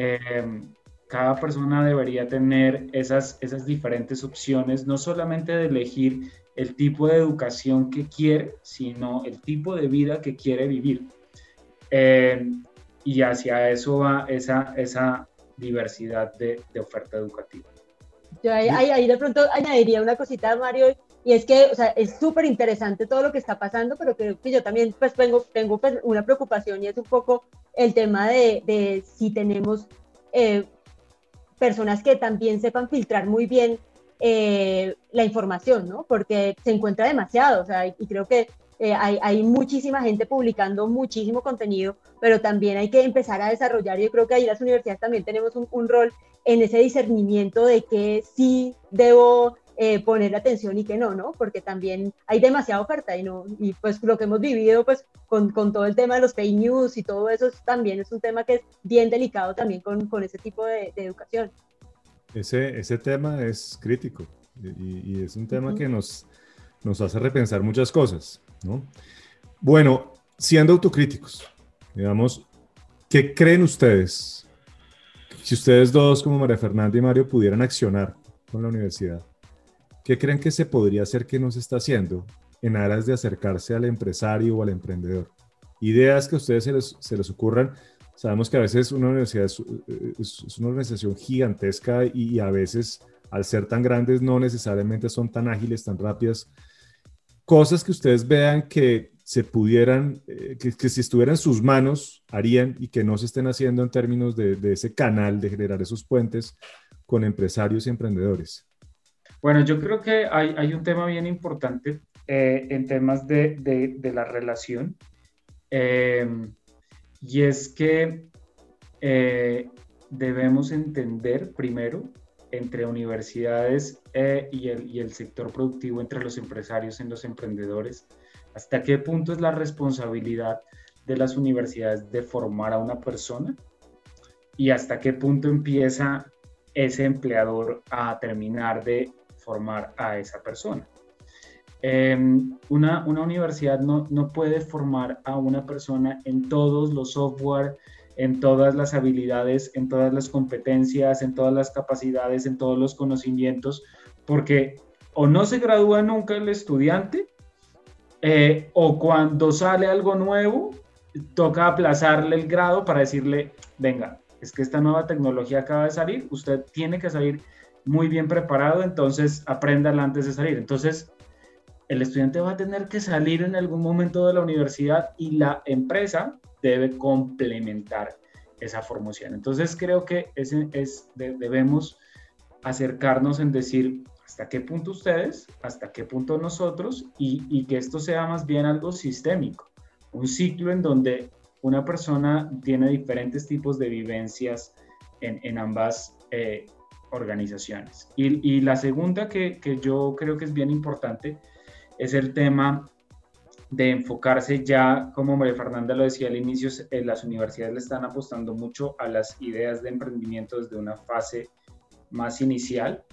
Eh, cada persona debería tener esas, esas diferentes opciones, no solamente de elegir el tipo de educación que quiere, sino el tipo de vida que quiere vivir. Eh, y hacia eso va esa, esa diversidad de, de oferta educativa. Yo ahí, de pronto añadiría una cosita, Mario, y es que, o sea, es súper interesante todo lo que está pasando, pero creo que yo también pues tengo, tengo pues, una preocupación y es un poco el tema de, de si tenemos eh, personas que también sepan filtrar muy bien eh, la información, ¿no? Porque se encuentra demasiado, o sea, y creo que eh, hay, hay, muchísima gente publicando muchísimo contenido, pero también hay que empezar a desarrollar, yo creo que ahí las universidades también tenemos un, un rol en ese discernimiento de que sí debo eh, poner atención y que no, ¿no? Porque también hay demasiada oferta y no, y pues lo que hemos vivido pues con, con todo el tema de los fake news y todo eso también es un tema que es bien delicado también con, con ese tipo de, educación. Ese, ese tema es crítico y, y es un tema que nos, nos hace repensar muchas cosas, ¿no? Bueno, siendo autocríticos, digamos, ¿qué creen ustedes si ustedes dos, como María Fernanda y Mario, pudieran accionar con la universidad, ¿qué creen que se podría hacer que no se está haciendo en aras de acercarse al empresario o al emprendedor? Ideas que a ustedes se les, se les ocurran. Sabemos que a veces una universidad es, una organización gigantesca y, a veces, al ser tan grandes, no necesariamente son tan ágiles, tan rápidas. Cosas que ustedes vean que se pudieran, eh, que, si estuviera en sus manos, harían y que no se estén haciendo en términos de, ese canal, de generar esos puentes con empresarios y emprendedores? Bueno, yo creo que hay, un tema bien importante eh, en temas de, la relación, em, y es que eh, debemos entender primero entre universidades el, y el sector productivo, entre los empresarios y los emprendedores, ¿Hasta qué punto es la responsabilidad de las universidades de formar a una persona? ¿Y hasta qué punto empieza ese empleador a terminar de formar a esa persona? Em, una, una, universidad no, no, puede formar a una persona en todos los software, en todas las habilidades, en todas las competencias, en todas las capacidades, en todos los conocimientos, porque o no se gradúa nunca el estudiante eh, o cuando sale algo nuevo, toca aplazarle el grado para decirle, venga, es que esta nueva tecnología acaba de salir, usted tiene que salir muy bien preparado, entonces apréndala antes de salir. Entonces, el estudiante va a tener que salir en algún momento de la universidad y la empresa debe complementar esa formación. Entonces, creo que ese es, debemos acercarnos en decir, hasta qué punto ustedes, hasta qué punto nosotros y, que esto sea más bien algo sistémico, un ciclo en donde una persona tiene diferentes tipos de vivencias en, ambas eh, organizaciones. Y, la segunda que, yo creo que es bien importante es el tema de enfocarse ya, como María Fernanda lo decía al inicio, eh, las universidades le están apostando mucho a las ideas de emprendimiento desde una fase más inicial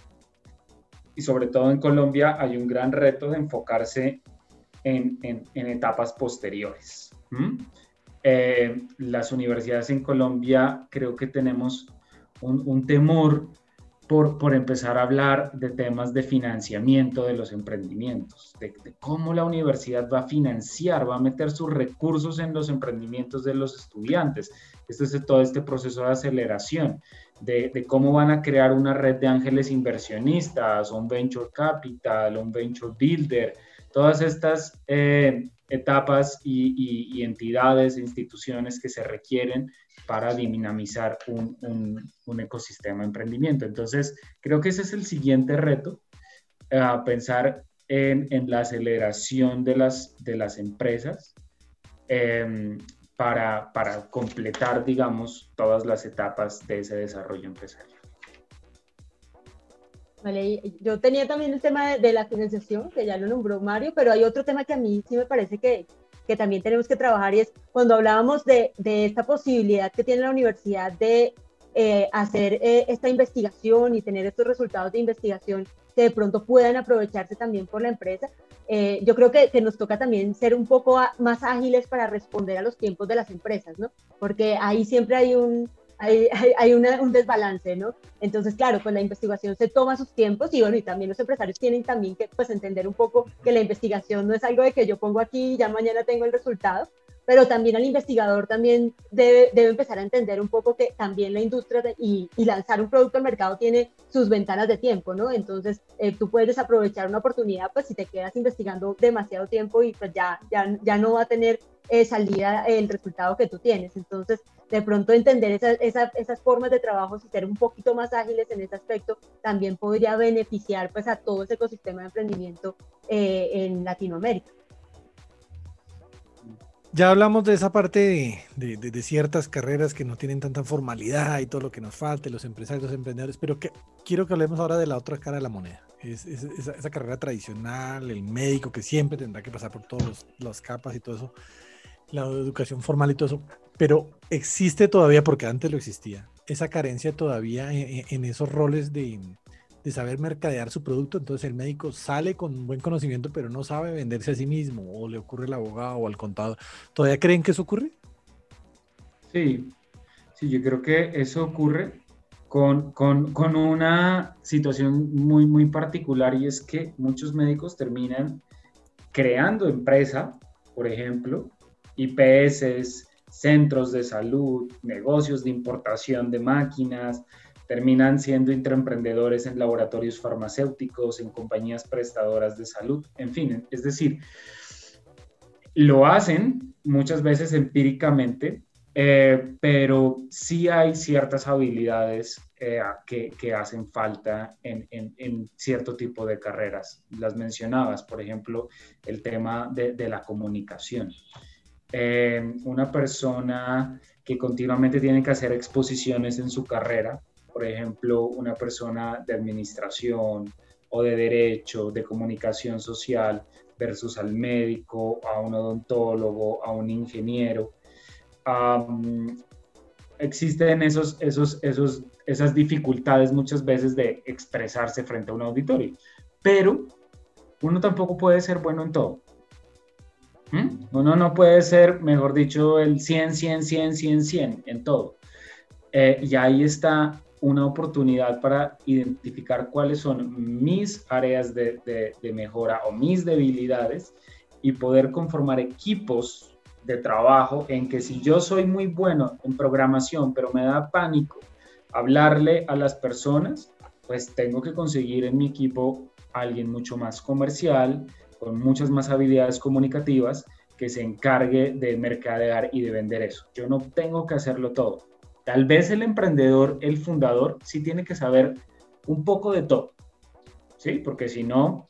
y sobre todo en Colombia hay un gran reto de enfocarse en, en, etapas posteriores. Eh, las universidades en Colombia creo que tenemos un, un, temor por, por, empezar a hablar de temas de financiamiento de los emprendimientos, de, cómo la universidad va a financiar, va a meter sus recursos en los emprendimientos de los estudiantes. Este es todo este proceso de aceleración, de, de cómo van a crear una red de ángeles inversionistas, un venture capital, un venture builder, todas estas eh, etapas y, y, entidades, instituciones que se requieren para dinamizar un, un, ecosistema de emprendimiento. Entonces, creo que ese es el siguiente reto, pensar en, en, la aceleración de las, de las empresas em, para, para completar, digamos, todas las etapas de ese desarrollo empresarial. Vale, yo tenía también el tema de, la financiación, que ya lo nombró Mario, pero hay otro tema que a mí sí me parece que, que también tenemos que trabajar y es cuando hablábamos de, de esta posibilidad que tiene la universidad de eh, hacer eh, esta investigación y tener estos resultados de investigación que de pronto puedan aprovecharse también por la empresa. Eh, yo creo que, que, nos toca también ser un poco más ágiles para responder a los tiempos de las empresas, ¿no? Porque ahí siempre hay un, hay, hay, un desbalance, ¿no? Entonces, claro, pues la investigación se toma sus tiempos y bueno, y también los empresarios tienen también que pues entender un poco que la investigación no es algo de que yo pongo aquí y ya mañana tengo el resultado, pero también el investigador también debe, debe empezar a entender un poco que también la industria y, y, lanzar un producto al mercado tiene sus ventanas de tiempo, ¿no? Entonces, eh, tú puedes desaprovechar una oportunidad, pues si te quedas investigando demasiado tiempo y pues ya, ya, ya no va a tener eh, salida el resultado que tú tienes. Entonces, de pronto entender esas formas de trabajo y ser un poquito más ágiles en ese aspecto también podría beneficiar pues a todo ese ecosistema de emprendimiento eh, en Latinoamérica. Ya hablamos de esa parte de, de, ciertas carreras que no tienen tanta formalidad y todo lo que nos falta, los empresarios, los emprendedores, pero que, quiero que hablemos ahora de la otra cara de la moneda. Es, esa, esa, carrera tradicional, el médico que siempre tendrá que pasar por todas las capas y todo eso la educación formal y todo eso, pero existe todavía, porque antes lo existía, esa carencia todavía en, esos roles de, de, saber mercadear su producto. Entonces el médico sale con buen conocimiento, pero no sabe venderse a sí mismo, o le ocurre al abogado o al contador. ¿Todavía creen que eso ocurre? Sí, sí, yo creo que eso ocurre con, con, con una situación muy, muy particular y es que muchos médicos terminan creando empresa, por ejemplo, IPS, centros de salud, negocios de importación de máquinas, terminan siendo intraemprendedores en laboratorios farmacéuticos, en compañías prestadoras de salud, en fin, es decir, lo hacen muchas veces empíricamente, eh, pero sí hay ciertas habilidades eh, que, hacen falta en, cierto tipo de carreras. Las mencionabas, por ejemplo, el tema de la comunicación. Eh, una persona que continuamente tiene que hacer exposiciones en su carrera, por ejemplo, una persona de administración o de derecho, de comunicación social, versus al médico, a un odontólogo, a un ingeniero. existen esos, esos, esos, esas dificultades muchas veces de expresarse frente a un auditorio, pero uno tampoco puede ser bueno en todo. Uno no puede ser, mejor dicho, el 100, 100, 100, 100, 100 en todo. Eh, y ahí está una oportunidad para identificar cuáles son mis áreas de, de, mejora o mis debilidades y poder conformar equipos de trabajo en que si yo soy muy bueno en programación, pero me da pánico hablarle a las personas, pues tengo que conseguir en mi equipo alguien mucho más comercial, con muchas más habilidades comunicativas que se encargue de mercadear y de vender eso. Yo no tengo que hacerlo todo. Tal vez el emprendedor, el fundador, sí tiene que saber un poco de todo, ¿sí? Porque si no,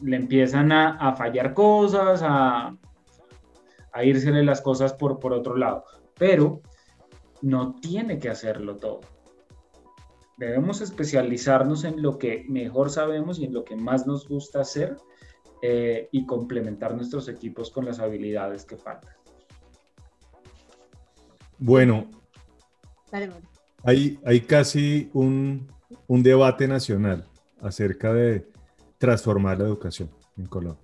le empiezan a, fallar cosas, a, a irsele las cosas por, por otro lado. Pero no tiene que hacerlo todo. Debemos especializarnos en lo que mejor sabemos y en lo que más nos gusta hacer eh, y complementar nuestros equipos con las habilidades que faltan. Bueno, hay, hay casi un, un debate nacional acerca de transformar la educación en Colombia.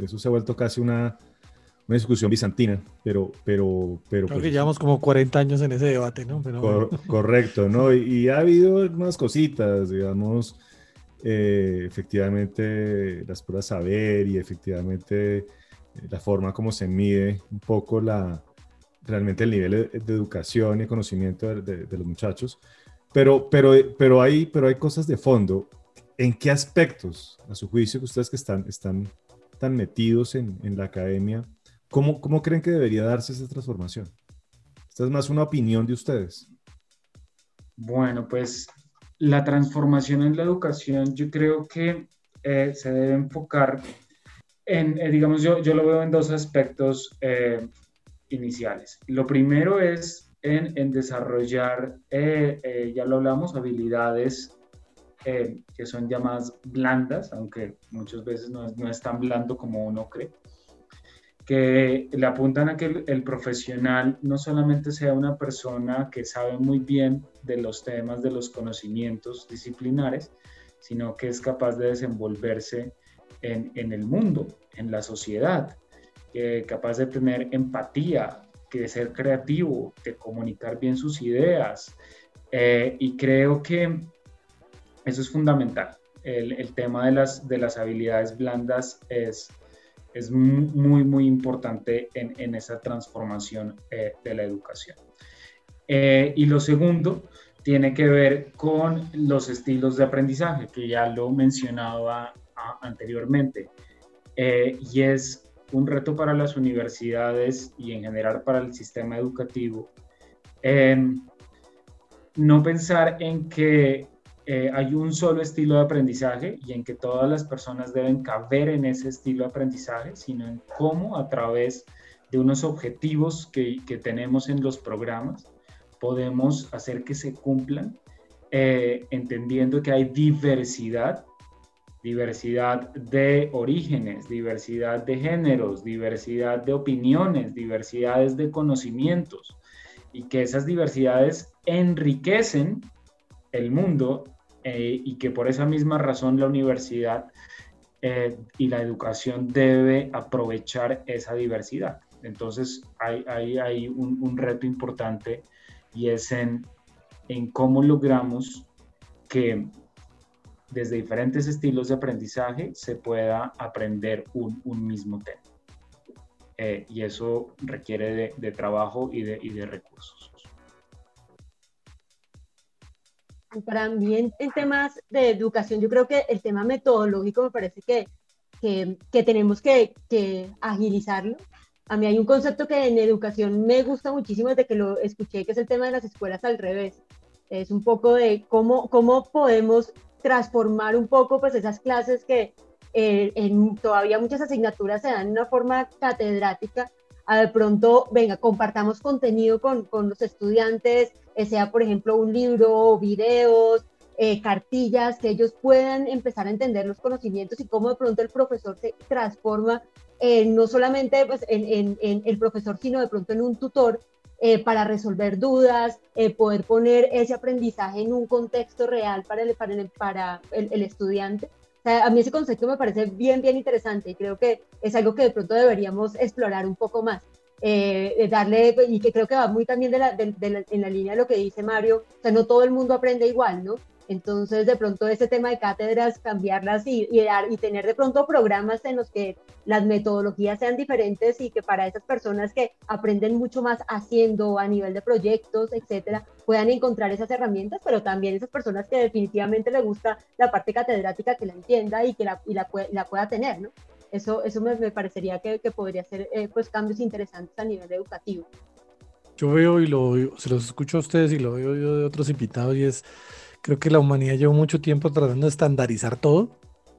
Eso se ha vuelto casi una, una discusión bizantina, pero, pero, pero. Creo pues, que llevamos como 40 años en ese debate, ¿no? Pero, cor- correcto, ¿no? Y, y ha habido algunas cositas, digamos, eh, efectivamente las pruebas saber y efectivamente eh, la forma como se mide un poco la, realmente el nivel de, educación y conocimiento de, de- de los muchachos. Pero, pero, pero, hay, pero hay cosas de fondo. ¿En qué aspectos, a su juicio, que ustedes que están, están tan metidos en, en la academia, ¿cómo, ¿cómo creen que debería darse esa transformación? Esta es más una opinión de ustedes. Bueno, pues la transformación en la educación yo creo que eh, se debe enfocar en, eh, digamos, yo, yo lo veo en dos aspectos eh, iniciales. Lo primero es en, desarrollar, ya lo hablamos, habilidades que son llamadas blandas, aunque muchas veces no es, no es tan blando como uno cree, que le apuntan a que el, profesional no solamente sea una persona que sabe muy bien de los temas, de los conocimientos disciplinares, sino que es capaz de desenvolverse en, en el mundo, en la sociedad, eh, capaz de tener empatía, de ser creativo, de comunicar bien sus ideas. Eh, y creo que eso es fundamental. El, el tema de las, de las habilidades blandas es, es muy, muy importante en, en esa transformación eh, de la educación. Eh, y lo segundo tiene que ver con los estilos de aprendizaje, que ya lo mencionaba a, anteriormente. Eh, y es un reto para las universidades y en general para el sistema educativo. no pensar en que eh, hay un solo estilo de aprendizaje y en que todas las personas deben caber en ese estilo de aprendizaje, sino en cómo a través de unos objetivos que, que tenemos en los programas podemos hacer que se cumplan, eh, entendiendo que hay diversidad, diversidad de orígenes, diversidad de géneros, diversidad de opiniones, diversidades de conocimientos, y que esas diversidades enriquecen el mundo eh, y que por esa misma razón la universidad eh, y la educación debe aprovechar esa diversidad. Entonces hay, un, reto importante y es en, cómo logramos que desde diferentes estilos de aprendizaje se pueda aprender un, mismo tema. Eh, y eso requiere de, trabajo y de recursos. Para mí en, en, temas de educación, yo creo que el tema metodológico me parece que, que, que tenemos que, que, agilizarlo. A mí hay un concepto que en educación me gusta muchísimo desde que lo escuché, que es el tema de las escuelas al revés. Es un poco de cómo, cómo podemos transformar un poco pues esas clases que eh, en todavía muchas asignaturas se dan de una forma catedrática, a de pronto, venga, compartamos contenido con, con los estudiantes, eh, sea por ejemplo un libro, videos, eh, cartillas, que ellos puedan empezar a entender los conocimientos y cómo de pronto el profesor se transforma eh, no solamente pues, en, en, el profesor, sino de pronto en un tutor eh, para resolver dudas, poder poner ese aprendizaje en un contexto real para el, para el, para el estudiante. Sea, a mí ese concepto me parece bien, bien interesante y creo que es algo que de pronto deberíamos explorar un poco más. Eh, darle, y que creo que va muy también de la, de, de la, en la línea de lo que dice Mario, o sea, no todo el mundo aprende igual, ¿no? Entonces, de pronto, ese tema de cátedras, cambiarlas y, y, dar, y tener de pronto programas en los que las metodologías sean diferentes y que para esas personas que aprenden mucho más haciendo a nivel de proyectos, etcétera, puedan encontrar esas herramientas, pero también esas personas que definitivamente les gusta la parte catedrática, que la entienda y que la, y la, la pueda tener, ¿no? Eso, eso me, me parecería que, que, podría ser eh, pues cambios interesantes a nivel educativo. Yo veo y lo se los escucho a ustedes y lo veo yo de otros invitados y es, creo que la humanidad llevó mucho tiempo tratando de estandarizar todo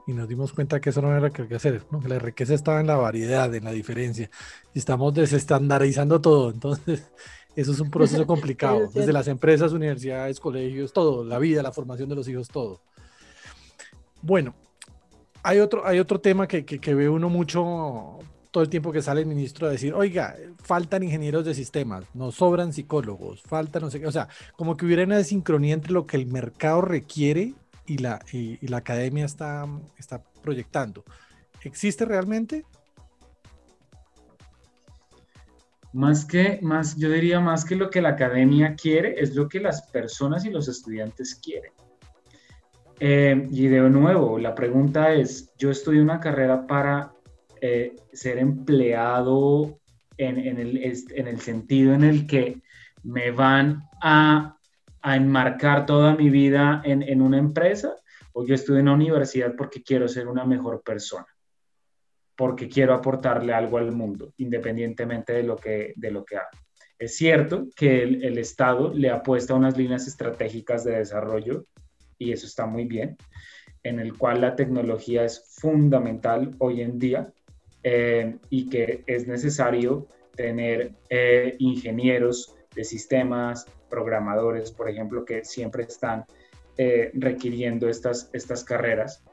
y nos dimos cuenta que eso no era lo que había que hacer, ¿no? que la riqueza estaba en la variedad, en la diferencia y estamos desestandarizando todo, entonces eso es un proceso complicado, desde las empresas, universidades, colegios, todo, la vida, la formación de los hijos, todo. Bueno, hay otro, hay otro tema que, que, que, ve uno mucho todo el tiempo que sale el ministro a decir, oiga, faltan ingenieros de sistemas, nos sobran psicólogos, falta no sé qué, o sea, como que hubiera una sincronía entre lo que el mercado requiere y la, y, la academia está, está proyectando. ¿Existe realmente? Más que, más, yo diría más que lo que la academia quiere, es lo que las personas y los estudiantes quieren. Eh, y de nuevo, la pregunta es, yo estudio una carrera para eh, ser empleado en, en, el, en, el, sentido en el que me van a, a enmarcar toda mi vida en, en una empresa, o yo estudio en una universidad porque quiero ser una mejor persona porque quiero aportarle algo al mundo, independientemente de lo que, de lo que haga. Es cierto que el, el Estado le apuesta a unas líneas estratégicas de desarrollo, y eso está muy bien, en el cual la tecnología es fundamental hoy en día eh, y que es necesario tener eh, ingenieros de sistemas, programadores, por ejemplo, que siempre están eh, requiriendo estas, estas carreras.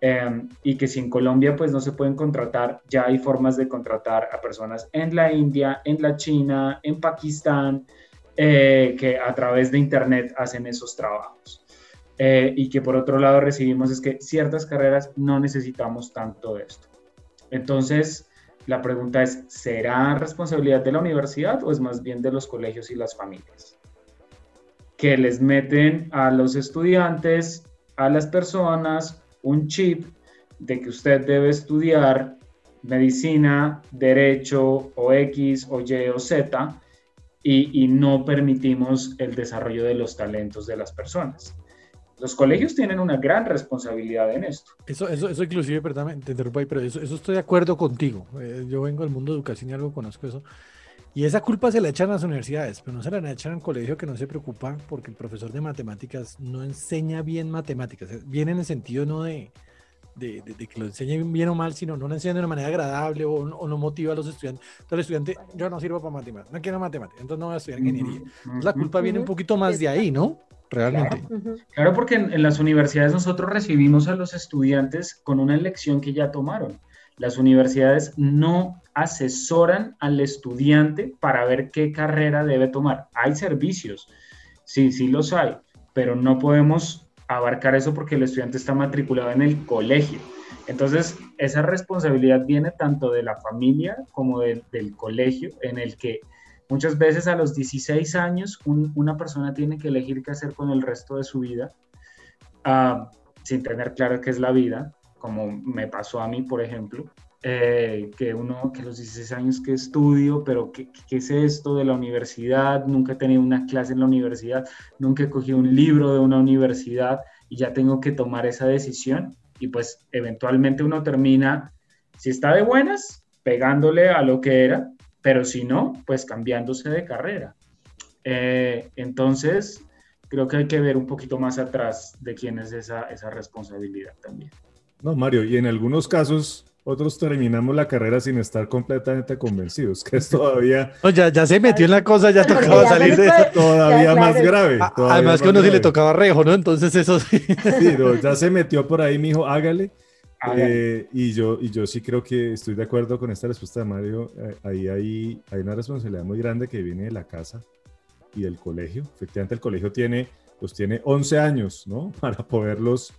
Em, y que si en Colombia pues no se pueden contratar, ya hay formas de contratar a personas en la India, en la China, en Pakistán, eh, que a través de Internet hacen esos trabajos. Eh, y que por otro lado recibimos es que ciertas carreras no necesitamos tanto de esto. Entonces, la pregunta es, ¿será responsabilidad de la universidad o es más bien de los colegios y las familias? Que les meten a los estudiantes, a las personas, un chip de que usted debe estudiar medicina, derecho o X o Y o Z y, no permitimos el desarrollo de los talentos de las personas. Los colegios tienen una gran responsabilidad en esto. Eso, eso, eso inclusive, perdón, te interrumpo ahí, pero eso, eso estoy de acuerdo contigo. Eh, yo vengo del mundo de educación y algo conozco eso. Y esa culpa se la echan a las universidades, pero no se la echan al colegio que no se preocupa porque el profesor de matemáticas no enseña bien matemáticas. Bien en el sentido no de, de, que lo enseñe bien o mal, sino no lo enseña de una manera agradable o, no motiva a los estudiantes. Entonces el estudiante, yo no sirvo para matemáticas, no quiero matemáticas, entonces no voy a estudiar ingeniería. la culpa viene un poquito más de ahí, ¿no? Realmente. Claro, porque en las universidades nosotros recibimos a los estudiantes con una lección que ya tomaron. Las universidades no asesoran al estudiante para ver qué carrera debe tomar. Hay servicios, sí, sí los hay, pero no podemos abarcar eso porque el estudiante está matriculado en el colegio. Entonces, esa responsabilidad viene tanto de la familia como del colegio, en el que muchas veces a los 16 años una persona tiene que elegir qué hacer con el resto de su vida, ah, sin tener claro qué es la vida, como me pasó a mí, por ejemplo, eh, que uno, que los 16 años que estudio, pero ¿qué, ¿qué, es esto de la universidad? Nunca he tenido una clase en la universidad, nunca he cogido un libro de una universidad y ya tengo que tomar esa decisión y pues eventualmente uno termina, si está de buenas, pegándole a lo que era, pero si no, pues cambiándose de carrera. Eh, entonces, creo que hay que ver un poquito más atrás de quién es esa, esa responsabilidad también. No, Mario, y en algunos casos otros terminamos la carrera sin estar completamente convencidos, que es todavía... No, ya, ya se metió en la cosa, ya tocaba salir de eso. Todavía más grave. Además que a uno sí le tocaba rejo, ¿no? Entonces eso sí. Sí, ya se metió por ahí, mijo, hágale. Eh, y, yo, y yo sí creo que estoy de acuerdo con esta respuesta de Mario. Eh, ahí hay, hay una responsabilidad muy grande que viene de la casa y del colegio. Efectivamente, el colegio tiene pues tiene 11 años, ¿no? Para poderlos,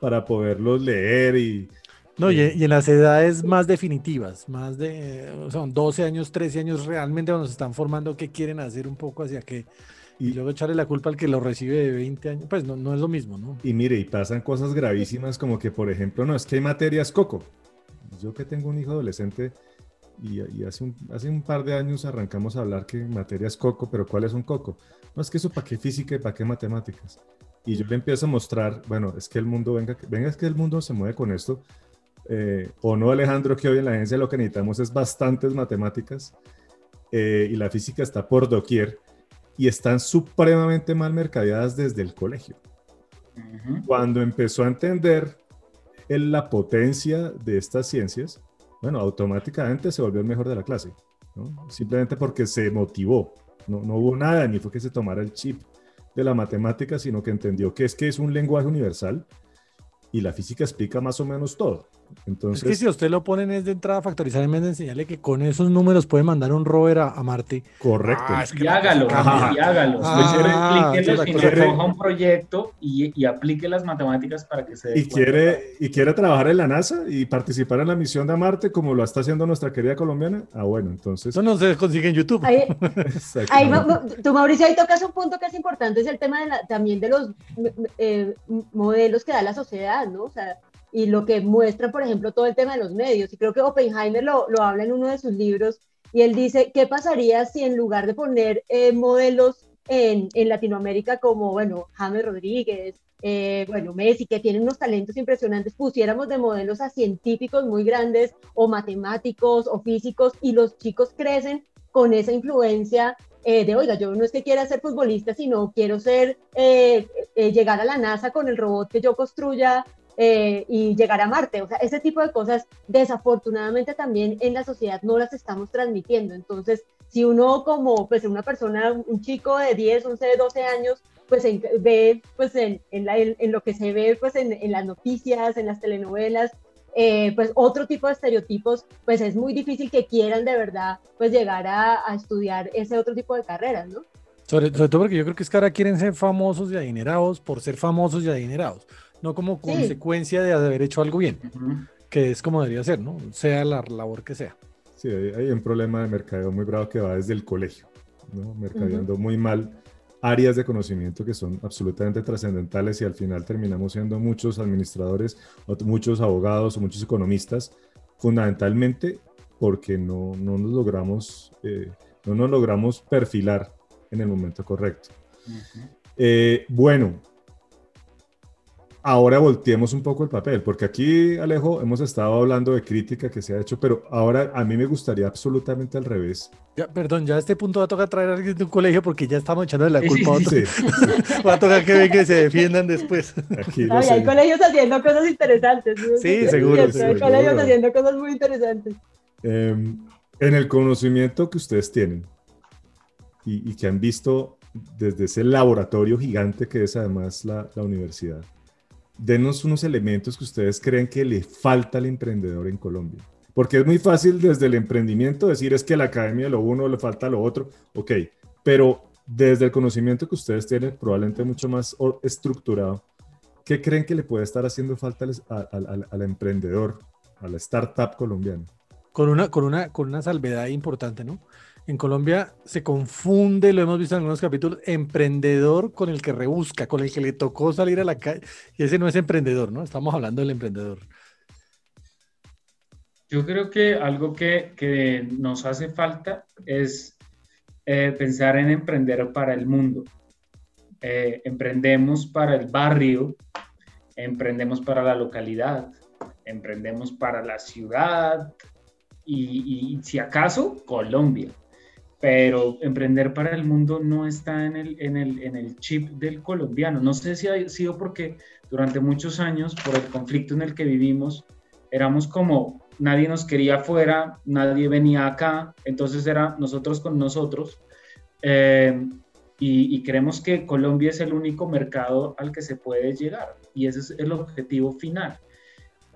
para poderlos leer y... No, y, en las edades más definitivas, más de, son 12 años, 13 años, realmente cuando se están formando, ¿qué quieren hacer un poco hacia qué? Y, luego echarle la culpa al que lo recibe de 20 años, pues no, no es lo mismo, ¿no? Y mire, y pasan cosas gravísimas como que, por ejemplo, no, es que hay materias coco. Yo que tengo un hijo adolescente, y, hace, un, hace un par de años arrancamos a hablar que materia es coco, pero ¿cuál es un coco? No, es que eso para qué física y para qué matemáticas. Y yo le empiezo a mostrar, bueno, es que el mundo, venga, venga es que el mundo se mueve con esto. Eh, o no, Alejandro, que hoy en la agencia lo que necesitamos es bastantes matemáticas eh, y la física está por doquier y están supremamente mal mercadeadas desde el colegio. Cuando empezó a entender la potencia de estas ciencias, bueno, automáticamente se volvió el mejor de la clase, ¿no? simplemente porque se motivó, no, no, hubo nada, ni fue que se tomara el chip de la matemática, sino que entendió que es que es un lenguaje universal y la física explica más o menos todo. Entonces, es que si usted lo ponen es de entrada a factorizar en vez de enseñarle que con esos números puede mandar un rover a, a Marte. correcto. Ah, es que Y hágalo, y hágalo. Ah, y cosa. coja un proyecto y, y aplique las matemáticas para que se y cuenta. quiere, y quiere trabajar en la NASA y participar en la misión de Marte como lo está haciendo nuestra querida colombiana. Ah, bueno, entonces. Eso no se consigue en YouTube. Ahí, exacto. ahí, tú, Mauricio, ahí tocas un punto que es importante, es el tema de la- también de los eh, modelos que da la sociedad, ¿no? O sea, y lo que muestra, por ejemplo, todo el tema de los medios. Y creo que Oppenheimer lo, lo habla en uno de sus libros, y él dice, ¿qué pasaría si en lugar de poner eh, modelos en, en Latinoamérica como, bueno, James Rodríguez, eh, bueno, Messi, que tienen unos talentos impresionantes, pusiéramos de modelos a científicos muy grandes o matemáticos o físicos y los chicos crecen con esa influencia eh, de, oiga, yo no es que quiera ser futbolista, sino quiero ser, eh, eh, llegar a la NASA con el robot que yo construya eh, y llegar a Marte. O sea, ese tipo de cosas desafortunadamente también en la sociedad no las estamos transmitiendo. Entonces, si uno como pues una persona, un chico de 10, 11, 12 años, pues en- ve pues en, en, la- en- lo que se ve pues en las noticias, en las telenovelas, eh, pues otro tipo de estereotipos, pues es muy difícil que quieran de verdad pues llegar a, a estudiar ese otro tipo de carreras, ¿no? Sobre, sobre todo porque yo creo que es que ahora quieren ser famosos y adinerados por ser famosos y adinerados, no como Sí. consecuencia de haber hecho algo bien, que es como debería ser, ¿no? Sea la labor que sea. Sí, hay, hay un problema de mercadeo muy bravo que va desde el colegio, ¿no? Mercadeando muy mal áreas de conocimiento que son absolutamente trascendentales y al final terminamos siendo muchos administradores, o muchos abogados o muchos economistas, fundamentalmente porque no, no nos logramos, eh, no nos logramos perfilar en el momento correcto. Eh, bueno, ahora volteemos un poco el papel, porque aquí, Alejo, hemos estado hablando de crítica que se ha hecho, pero ahora a mí me gustaría absolutamente al revés. Ya, perdón, ya a este punto va a tocar traer a alguien de un colegio porque ya estamos echándole la Sí, culpa a sí, otro. Sí, Va a tocar que ven que se defiendan después. aquí hay colegios haciendo cosas interesantes. ¿no? Sí, seguro, Hay seguro. colegios haciendo cosas muy interesantes. Eh, en el conocimiento que ustedes tienen y, y que han visto desde ese laboratorio gigante que es además la, la universidad, denos unos elementos que ustedes creen que le falta al emprendedor en Colombia. Porque es muy fácil desde el emprendimiento decir es que la academia lo uno le falta lo otro, ok, pero desde el conocimiento que ustedes tienen, probablemente mucho más estructurado, ¿qué creen que le puede estar haciendo falta al, al- al- al emprendedor, a la startup colombiana? Con una, con una, con una salvedad importante, ¿no? En Colombia se confunde, lo hemos visto en algunos capítulos, emprendedor con el que rebusca, con el que le tocó salir a la calle. Y ese no es emprendedor, ¿no? Estamos hablando del emprendedor. Yo creo que algo que, que nos hace falta es eh, pensar en emprender para el mundo. Eh, emprendemos para el barrio, emprendemos para la localidad, emprendemos para la ciudad y, y si acaso Colombia. Pero emprender para el mundo no está en el, en, el, en el chip del colombiano. No sé si ha sido porque durante muchos años, por el conflicto en el que vivimos, éramos como nadie nos quería afuera, nadie venía acá, entonces era nosotros con nosotros. Eh, y, y, creemos que Colombia es el único mercado al que se puede llegar y ese es el objetivo final.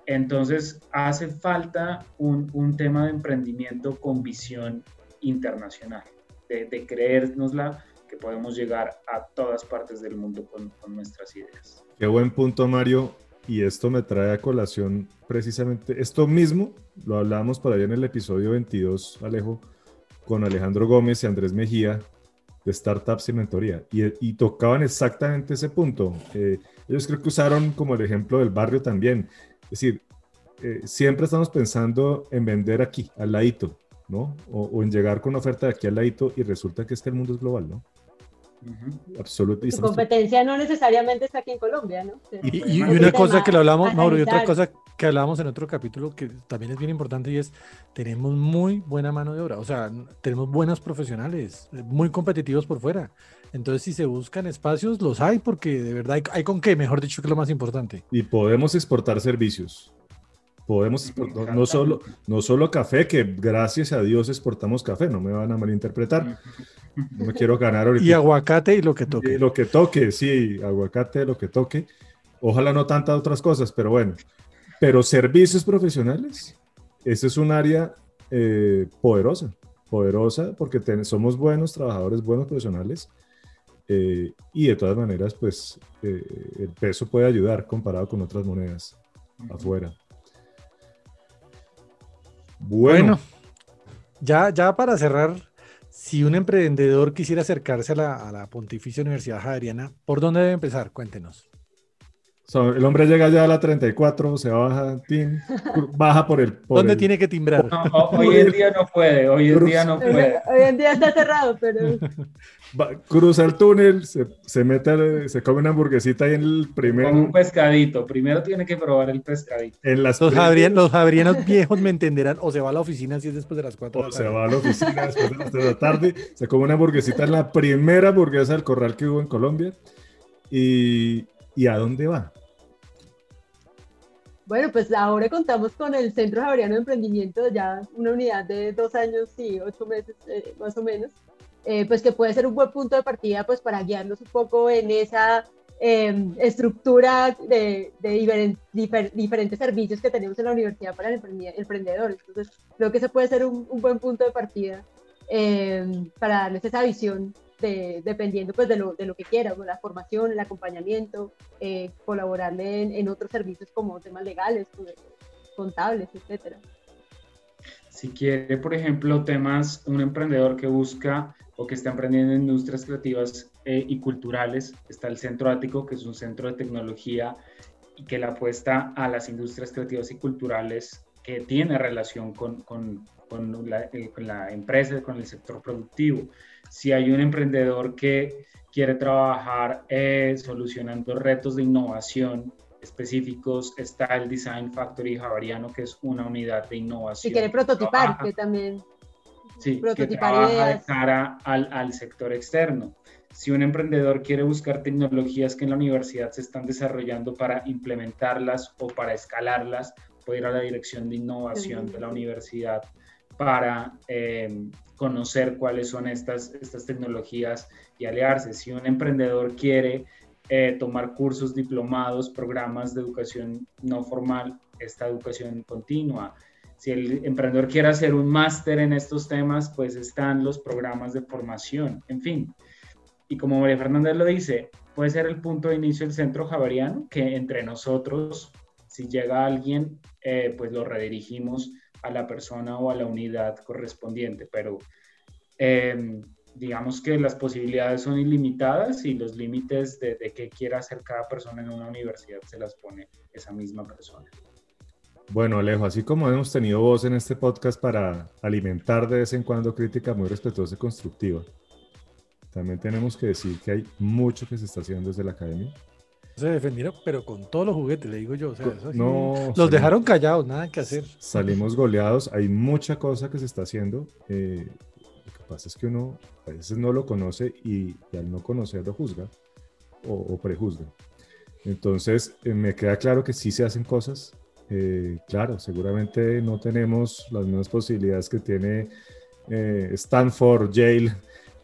Entonces hace falta un, un tema de emprendimiento con visión internacional, de, de creérnosla que podemos llegar a todas partes del mundo con, con nuestras ideas. Qué buen punto, Mario. Y esto me trae a colación precisamente esto mismo, lo hablábamos por allá en el episodio 22, Alejo, con Alejandro Gómez y Andrés Mejía de Startups y Mentoría, y, y tocaban exactamente ese punto. Eh, ellos creo que usaron como el ejemplo del barrio también. Es decir, eh, siempre estamos pensando en vender aquí, al ladito, ¿no? O, o, en llegar con una oferta de aquí al ladito y resulta que es que el mundo es global, ¿no? Uh -huh. Absolutamente. Su competencia no necesariamente está aquí en Colombia, ¿no? Y, y, y una cosa que lo hablamos, Mauro, y otra cosa que hablábamos en otro capítulo que también es bien importante y es, tenemos muy buena mano de obra, o sea, tenemos buenos profesionales, muy competitivos por fuera. Entonces, si se buscan espacios, los hay, porque de verdad hay, hay con qué, mejor dicho, que es lo más importante. Y podemos exportar servicios. Podemos exportar, no, solo, no solo café, que gracias a Dios exportamos café, no me van a malinterpretar. No me quiero ganar ahorita. Y aguacate y lo que toque. Y lo que toque, sí, aguacate, lo que toque. Ojalá no tantas otras cosas, pero bueno. pero servicios profesionales, ese es un área eh, poderosa, poderosa porque somos buenos trabajadores, buenos profesionales, eh, y de todas maneras, pues eh, el peso puede ayudar comparado con otras monedas afuera. Bueno. ya, ya para cerrar, si un emprendedor quisiera acercarse a la, a la Pontificia Universidad Javeriana, ¿por dónde debe empezar? Cuéntenos el hombre llega ya a la 34, se baja, baja por el. ¿Dónde tiene que timbrar? hoy en día no puede, hoy en día no puede. Hoy en día está cerrado, pero. cruza el túnel, se, se, mete, se come una hamburguesita ahí en el primer. Con un pescadito, primero tiene que probar el pescadito. En las los, jabrianos viejos me entenderán, o se va a la oficina si es después de las 4 O se va a la oficina después de las 3 de la tarde, se come una hamburguesita en la primera hamburguesa del corral que hubo en Colombia. Y, ¿Y a dónde va? Bueno, pues ahora contamos con el Centro Javeriano de Emprendimiento, ya una unidad de dos años y ocho meses eh, más o menos, eh, pues que puede ser un buen punto de partida pues para guiarnos un poco en esa em, estructura de, diferentes servicios que tenemos en la universidad para el emprendedor. Entonces, creo que ese puede ser un, buen punto de partida em, para darles esa visión dependiendo pues de lo, de lo que quiera, la formación, el acompañamiento, eh, colaborarle en, otros servicios como temas legales, pues, contables, etcétera. Si quiere, por ejemplo, temas, un emprendedor que busca o que está emprendiendo en industrias creativas eh, y culturales, está el Centro Ático, que es un centro de tecnología y que la apuesta a las industrias creativas y culturales que tiene relación con, con, con, la, eh, con la empresa, con el sector productivo si hay un emprendedor que quiere trabajar eh, solucionando retos de innovación específicos, está el Design Factory Javariano, que es una unidad de innovación. Si quiere prototipar, que también sí, prototipar que trabaja de cara al, al sector externo. Si un emprendedor quiere buscar tecnologías que en la universidad se están desarrollando para implementarlas o para escalarlas, puede ir a la dirección de innovación de la universidad para eh, conocer cuáles son estas, estas tecnologías y aliarse. Si un emprendedor quiere eh, tomar cursos diplomados, programas de educación no formal, esta educación continua. Si el emprendedor quiere hacer un máster en estos temas, pues están los programas de formación, en fin. Y como María Fernández lo dice, puede ser el punto de inicio el centro javariano, que entre nosotros, si llega alguien, eh, pues lo redirigimos a la persona o a la unidad correspondiente, pero em, digamos que las posibilidades son ilimitadas y los límites de, de qué quiera hacer cada persona en una universidad se las pone esa misma persona. Bueno, Alejo, así como hemos tenido voz en este podcast para alimentar de vez en cuando crítica muy respetuosa y constructiva, también tenemos que decir que hay mucho que se está haciendo desde la academia se defendieron, pero con todos los juguetes, le digo yo. no, los dejaron callados, nada que hacer. Salimos goleados, hay mucha cosa que se está haciendo. Eh, lo que pasa es que uno a veces no lo conoce y, al no conocerlo juzga o, prejuzga. Entonces, eh, me queda claro que sí se hacen cosas. Eh, claro, seguramente no tenemos las mismas posibilidades que tiene Stanford, Yale,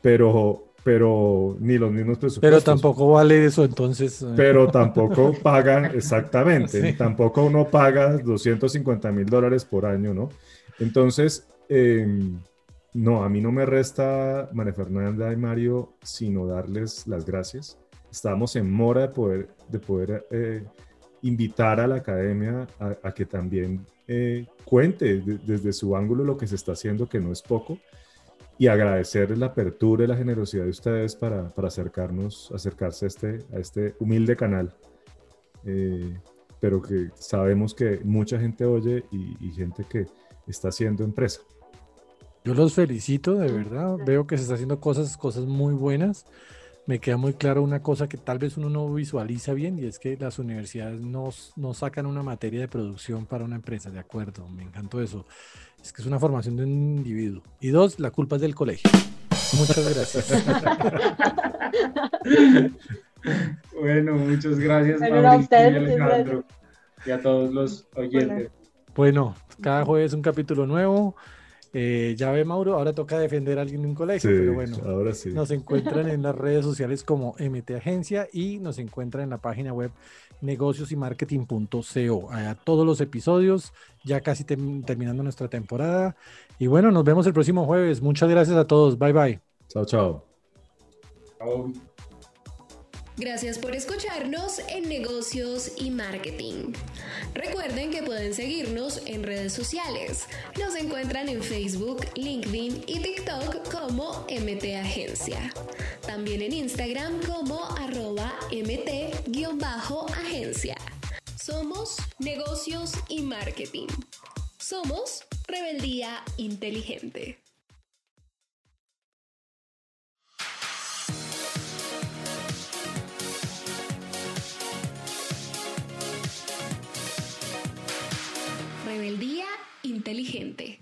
pero pero ni los mismos presupuestos. Pero tampoco vale eso, entonces. Eh. Pero tampoco pagan, exactamente, tampoco uno paga 250 mil dólares por año, ¿no? Entonces, em, no, a mí no me resta, María Fernanda y Mario, sino darles las gracias. Estamos en mora de poder, de poder eh, invitar a la academia a, que también eh, cuente desde su ángulo lo que se está haciendo, que no es poco y agradecerles la apertura y la generosidad de ustedes para, para acercarnos, acercarse a este, a este humilde canal. Eh, pero que sabemos que mucha gente oye y, gente que está haciendo empresa. Yo los felicito, de verdad. Veo que se está haciendo cosas, cosas muy buenas. Me queda muy claro una cosa que tal vez uno no visualiza bien y es que las universidades no, no sacan una materia de producción para una empresa, de acuerdo, me encantó eso es que es una formación de un individuo. Y dos, la culpa es del colegio. Muchas gracias. bueno, muchas gracias, Mauricio y Alejandro, y a todos los oyentes. Bueno, cada jueves un capítulo nuevo. Eh, ya ve, Mauro, ahora toca defender a alguien en un colegio, Sí, pero bueno. ahora sí. Nos encuentran en las redes sociales como MT Agencia y nos encuentran en la página web negociosymarketing.co. Allá todos los episodios, ya casi tem- terminando nuestra temporada. Y bueno, nos vemos el próximo jueves. Muchas gracias a todos. Bye bye. Chao, chao. Chao. Gracias por escucharnos en Negocios y Marketing. Recuerden que pueden seguirnos en redes sociales. Nos encuentran en Facebook, LinkedIn y TikTok como MT Agencia. También en Instagram como arroba MT-agencia. Somos Negocios y Marketing. Somos Rebeldía Inteligente. Rebeldía inteligente.